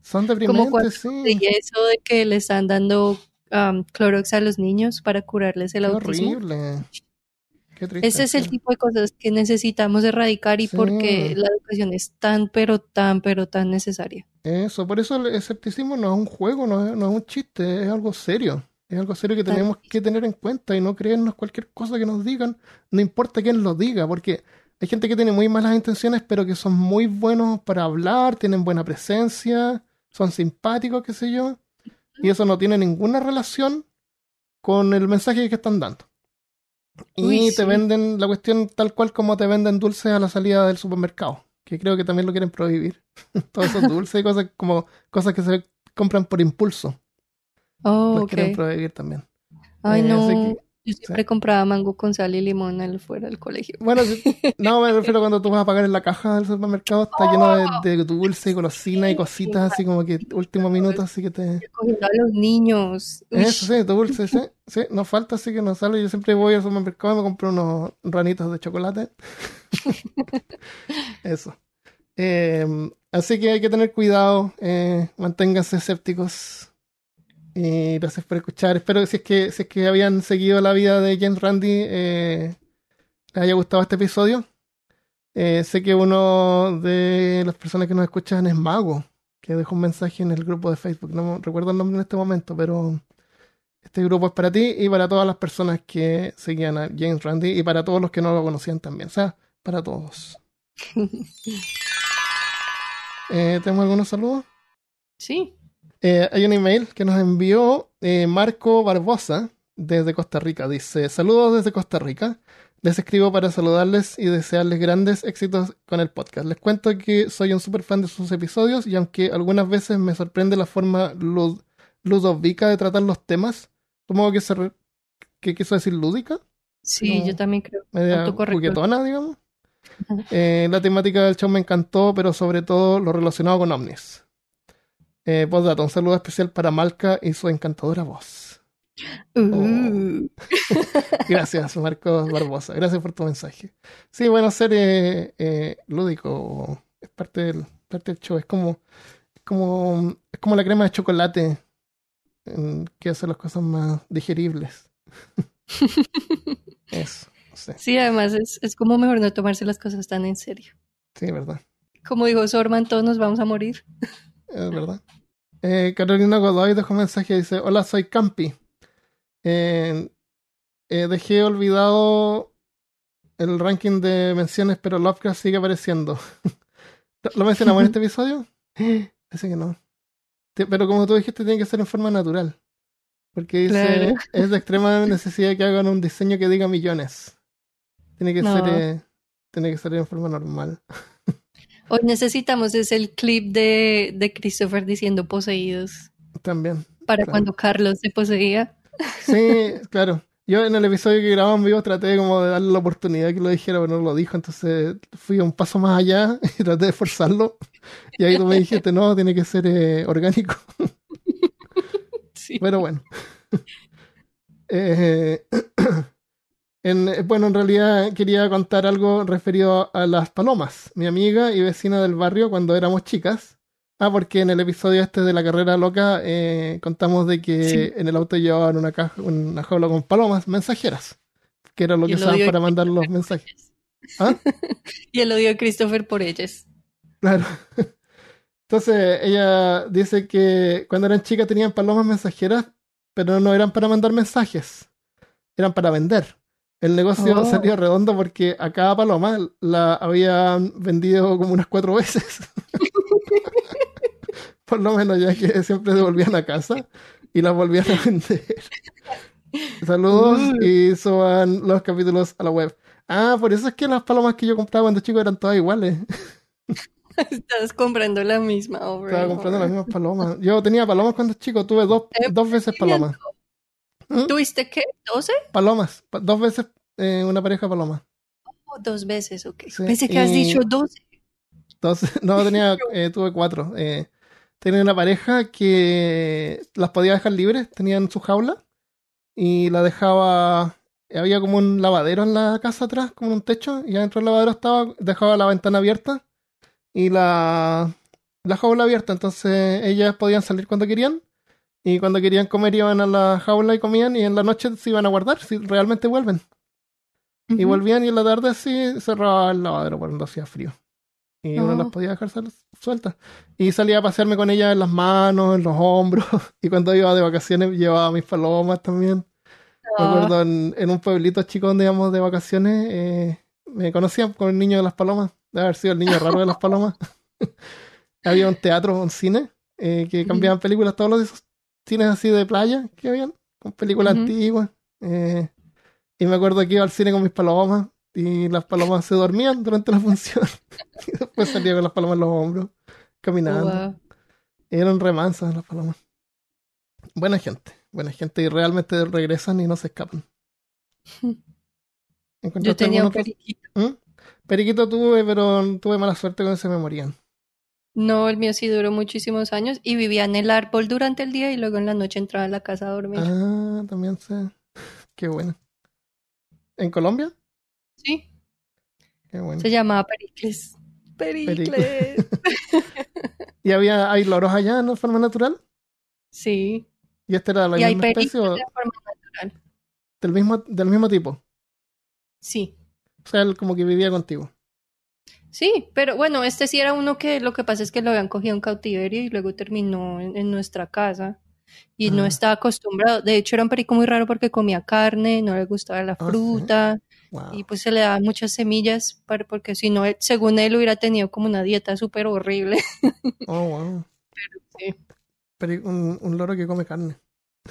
Speaker 1: Son *laughs*
Speaker 2: Como cuando
Speaker 1: deprimentes, sí.
Speaker 2: Y eso de que le están dando um, Clorox a los niños para curarles el
Speaker 1: Qué
Speaker 2: autismo.
Speaker 1: horrible. Qué triste.
Speaker 2: Ese es el tipo de cosas que necesitamos erradicar y
Speaker 1: Sí.
Speaker 2: porque la educación es tan, pero tan, pero tan necesaria.
Speaker 1: Eso, por eso el escepticismo no es un juego, no es, no es un chiste, es algo serio. Es algo serio que tenemos que tener en cuenta y no creernos cualquier cosa que nos digan, no importa quién lo diga, porque hay gente que tiene muy malas intenciones, pero que son muy buenos para hablar, tienen buena presencia, son simpáticos, qué sé yo, y eso no tiene ninguna relación con el mensaje que están dando. Y
Speaker 2: Uy,
Speaker 1: te
Speaker 2: sí.
Speaker 1: venden la cuestión tal cual como te venden dulces a la salida del supermercado, que creo que también lo quieren prohibir. *laughs* Todos esos dulces y cosas como cosas que se compran por impulso,
Speaker 2: Oh,
Speaker 1: los quieren prohibir también.
Speaker 2: Ay,
Speaker 1: Eh,
Speaker 2: no.
Speaker 1: así que-
Speaker 2: Yo siempre compraba mango con sal y limón al fuera del colegio.
Speaker 1: Bueno, *laughs* no me refiero cuando tú vas a pagar en la caja del supermercado, está lleno de, de dulce y golosina y cositas así como que último minuto, así que te...
Speaker 2: Cogiendo a los niños.
Speaker 1: Eso sí, dulce, sí, sí, no falta, así que no sale. Yo siempre voy al supermercado y me compro unos ranitos de chocolate. *laughs* Eso. Eh, así que hay que tener cuidado, eh, manténganse escépticos. Y gracias por escuchar. Espero que si es que, si es que habían seguido la vida de James Randy, eh, les haya gustado este episodio. Eh, sé que uno de las personas que nos escuchan es Mago, que dejó un mensaje en el grupo de Facebook. No recuerdo el nombre en este momento, pero este grupo es para ti y para todas las personas que seguían a James Randy y para todos los que no lo conocían también. O sea, para todos. *laughs* Eh, ¿Tenemos algunos saludos?
Speaker 2: Sí.
Speaker 1: Eh, hay un email que nos envió eh, Marco Barbosa desde Costa Rica. Dice, saludos desde Costa Rica. Les escribo para saludarles y desearles grandes éxitos con el podcast. Les cuento que soy un super fan de sus episodios y aunque algunas veces me sorprende la forma lud ludovica de tratar los temas, supongo que se re- que quiso decir lúdica,
Speaker 2: Sí, yo también creo.
Speaker 1: media juguetona, digamos. Eh, la temática del show me encantó, pero sobre todo lo relacionado con ovnis. Eh, postdata, un saludo especial para Malca y su encantadora voz.
Speaker 2: Uh, *laughs*
Speaker 1: Gracias, Marcos Barbosa. Gracias por tu mensaje. Sí, bueno, ser eh, eh, lúdico es parte del, parte del show. Es como, es como, es como la crema de chocolate que hace las cosas más digeribles. *laughs* Eso, no sé.
Speaker 2: Sí, además es, es como mejor no tomarse las cosas tan en serio.
Speaker 1: Sí, verdad.
Speaker 2: Como dijo Sorman, todos nos vamos a morir.
Speaker 1: Es verdad. Eh, Carolina Godoy dejó un mensaje y dice: Hola, soy Campi. Eh, eh, dejé olvidado el ranking de menciones, pero Lovecraft sigue apareciendo. *laughs* ¿Lo mencionamos en este *laughs* episodio? Parece que no. Pero como tú dijiste, tiene que ser en forma natural. Porque dice:
Speaker 2: Claro.
Speaker 1: es de extrema *laughs* necesidad que hagan un diseño que diga millones. Tiene que
Speaker 2: No.
Speaker 1: ser. eh, tiene que ser en forma normal.
Speaker 2: Hoy necesitamos es el clip de, de Christopher diciendo poseídos
Speaker 1: También.
Speaker 2: para
Speaker 1: Claro.
Speaker 2: cuando Carlos se poseía.
Speaker 1: Sí, *laughs* claro. Yo en el episodio que grabamos en vivo traté como de darle la oportunidad que lo dijera, pero no lo dijo. Entonces fui un paso más allá *laughs* y traté de forzarlo. Y ahí tú me dijiste, no, tiene que ser eh, orgánico. *laughs*
Speaker 2: Sí.
Speaker 1: Pero bueno. Eh, *clears throat* en- eh, bueno, en realidad quería contar algo referido a las palomas. Mi amiga y vecina del barrio cuando éramos chicas. Ah, porque en el episodio este de la carrera loca eh, contamos de que
Speaker 2: Sí.
Speaker 1: en el auto llevaban una caja, una jaula con palomas mensajeras, que era lo que usaban para mandar los mensajes. ¿Ah? *laughs*
Speaker 2: Y el odio de Christopher por ellas.
Speaker 1: Claro. Entonces ella dice que cuando eran chicas tenían palomas mensajeras, pero no eran para mandar mensajes, eran para vender. El negocio
Speaker 2: Oh.
Speaker 1: salió redondo porque a cada paloma la habían vendido como unas cuatro veces. *laughs* Por lo menos ya que siempre devolvían a casa y las volvían a vender. Saludos y suban los capítulos a la web. Ah, por eso es que las palomas que yo compraba cuando chico eran todas iguales. *laughs*
Speaker 2: Estás comprando la misma obra.
Speaker 1: Estaba comprando las mismas palomas. Yo tenía palomas cuando chico, tuve dos,
Speaker 2: Eh,
Speaker 1: dos veces palomas. ¿Mm?
Speaker 2: ¿Tuviste qué? ¿12?
Speaker 1: Palomas. Pa- dos veces eh, una pareja de palomas.
Speaker 2: Oh, dos veces, ok.
Speaker 1: Sí,
Speaker 2: Pensé que has dicho 12.
Speaker 1: Dos, *laughs* no, tenía, *laughs* eh, tuve cuatro. Eh, tenía una pareja que las podía dejar libres, tenían su jaula y la dejaba. Había como un lavadero en la casa atrás, como un techo, y adentro del lavadero estaba, dejaba la ventana abierta y la, la jaula abierta. Entonces ellas podían salir cuando querían y cuando querían comer iban a la jaula y comían y en la noche se iban a guardar, si realmente vuelven. Y
Speaker 2: Ujú.
Speaker 1: volvían y en la tarde sí cerraba el lavadero cuando hacía frío. Y uno
Speaker 2: Oh.
Speaker 1: las podía dejar sueltas. Y salía a pasearme con ella en las manos, en los hombros. *laughs* Y cuando iba de vacaciones llevaba mis palomas también. Me
Speaker 2: Ah,
Speaker 1: acuerdo en, en un pueblito chico donde íbamos de vacaciones, eh, me conocían con el niño de las palomas. Debe haber sido el niño raro de las palomas. *laughs* Había un teatro, un cine, eh, que cambiaban películas, todos los esos cines así de playa que habían, con películas antiguas. eh, y me acuerdo que iba al cine con mis palomas y las palomas se dormían durante la función. *laughs* y después salía con las palomas en los hombros, caminando.
Speaker 2: wow.
Speaker 1: Eran remansas las palomas. Buena gente, buena gente y realmente regresan y no se escapan. *laughs*
Speaker 2: Yo
Speaker 1: ¿Encontraste
Speaker 2: tenía un periquito.
Speaker 1: ¿Mm? Periquito tuve, pero tuve mala suerte cuando se me morían.
Speaker 2: No, el mío sí duró muchísimos años y vivía en el árbol durante el día y luego en la noche entraba a la casa a dormir.
Speaker 1: Ah, también sé. Qué bueno. ¿En Colombia?
Speaker 2: Sí,
Speaker 1: Qué bueno.
Speaker 2: se llamaba Pericles. Pericles. *laughs*
Speaker 1: ¿Y había, hay loros allá en forma natural?
Speaker 2: Sí.
Speaker 1: ¿Y esta era la
Speaker 2: Y hay
Speaker 1: misma especie o
Speaker 2: de forma natural.
Speaker 1: del mismo, del mismo tipo?
Speaker 2: Sí.
Speaker 1: O sea, él como que vivía contigo.
Speaker 2: Sí, pero bueno, este sí era uno que lo que pasa es que lo habían cogido en cautiverio y luego terminó en, en nuestra casa y no
Speaker 1: Ah.
Speaker 2: estaba acostumbrado. De hecho, era un perico muy raro porque comía carne, no le gustaba la
Speaker 1: Ah, ¿sí?
Speaker 2: fruta
Speaker 1: Wow.
Speaker 2: y pues se le daban muchas semillas para, porque si no, según él hubiera tenido como una dieta súper horrible.
Speaker 1: Oh, wow. *laughs*
Speaker 2: Sí.
Speaker 1: Peri- un, un loro que come carne.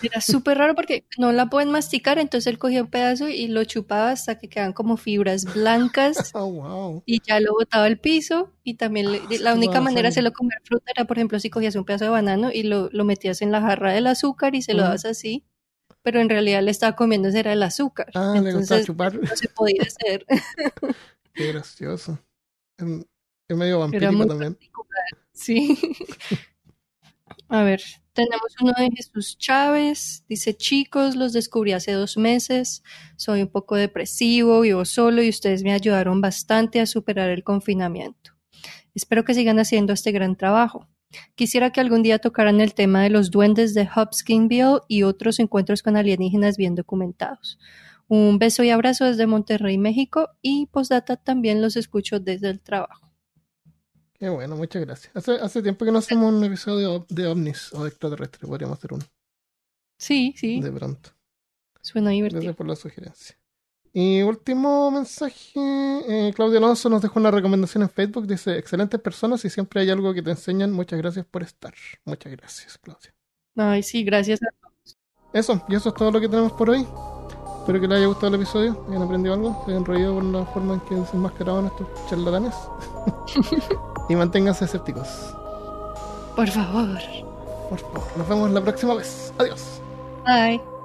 Speaker 2: Era súper raro porque no la pueden masticar, entonces él cogía un pedazo y lo chupaba hasta que quedaban como fibras blancas *laughs*
Speaker 1: Oh, wow.
Speaker 2: y ya lo botaba al piso y también le- la única manera de hacerlo comer fruta era, por ejemplo, si cogías un pedazo de banano y lo, lo metías en la jarra del azúcar y se lo
Speaker 1: Ujú.
Speaker 2: dabas así, pero en realidad le estaba comiendo era el azúcar.
Speaker 1: Ah, le gustaba chupar.
Speaker 2: no se podía hacer. *laughs*
Speaker 1: Qué gracioso. Es medio vampírico también.
Speaker 2: particular. Sí. *laughs* A ver, tenemos uno de Jesús Chávez. Dice, chicos, los descubrí hace dos meses. Soy un poco depresivo, vivo solo y ustedes me ayudaron bastante a superar el confinamiento. Espero que sigan haciendo este gran trabajo. Quisiera que algún día tocaran el tema de los duendes de Hopkinsville y otros encuentros con alienígenas bien documentados. Un beso y abrazo desde Monterrey, México y postdata también los escucho desde el trabajo.
Speaker 1: Qué bueno, muchas gracias. Hace, hace tiempo que no hacemos un episodio de, ov- de ovnis o de extraterrestres. Podríamos hacer uno
Speaker 2: Sí, sí,
Speaker 1: de pronto.
Speaker 2: suena divertido.
Speaker 1: Gracias por la sugerencia. Y último mensaje, eh, Claudio Alonso nos dejó una recomendación en Facebook, dice, excelentes personas y siempre hay algo que te enseñan, muchas gracias por estar. Muchas gracias, Claudia.
Speaker 2: Ay, sí, gracias a
Speaker 1: Eso, y eso es todo lo que tenemos por hoy. Espero que les haya gustado el episodio, hayan aprendido algo, se hayan reído por la forma en que desenmascaraban estos charlatanes. *laughs* y manténganse escépticos.
Speaker 2: Por favor.
Speaker 1: Por favor, nos vemos la próxima vez. Adiós.
Speaker 2: Bye.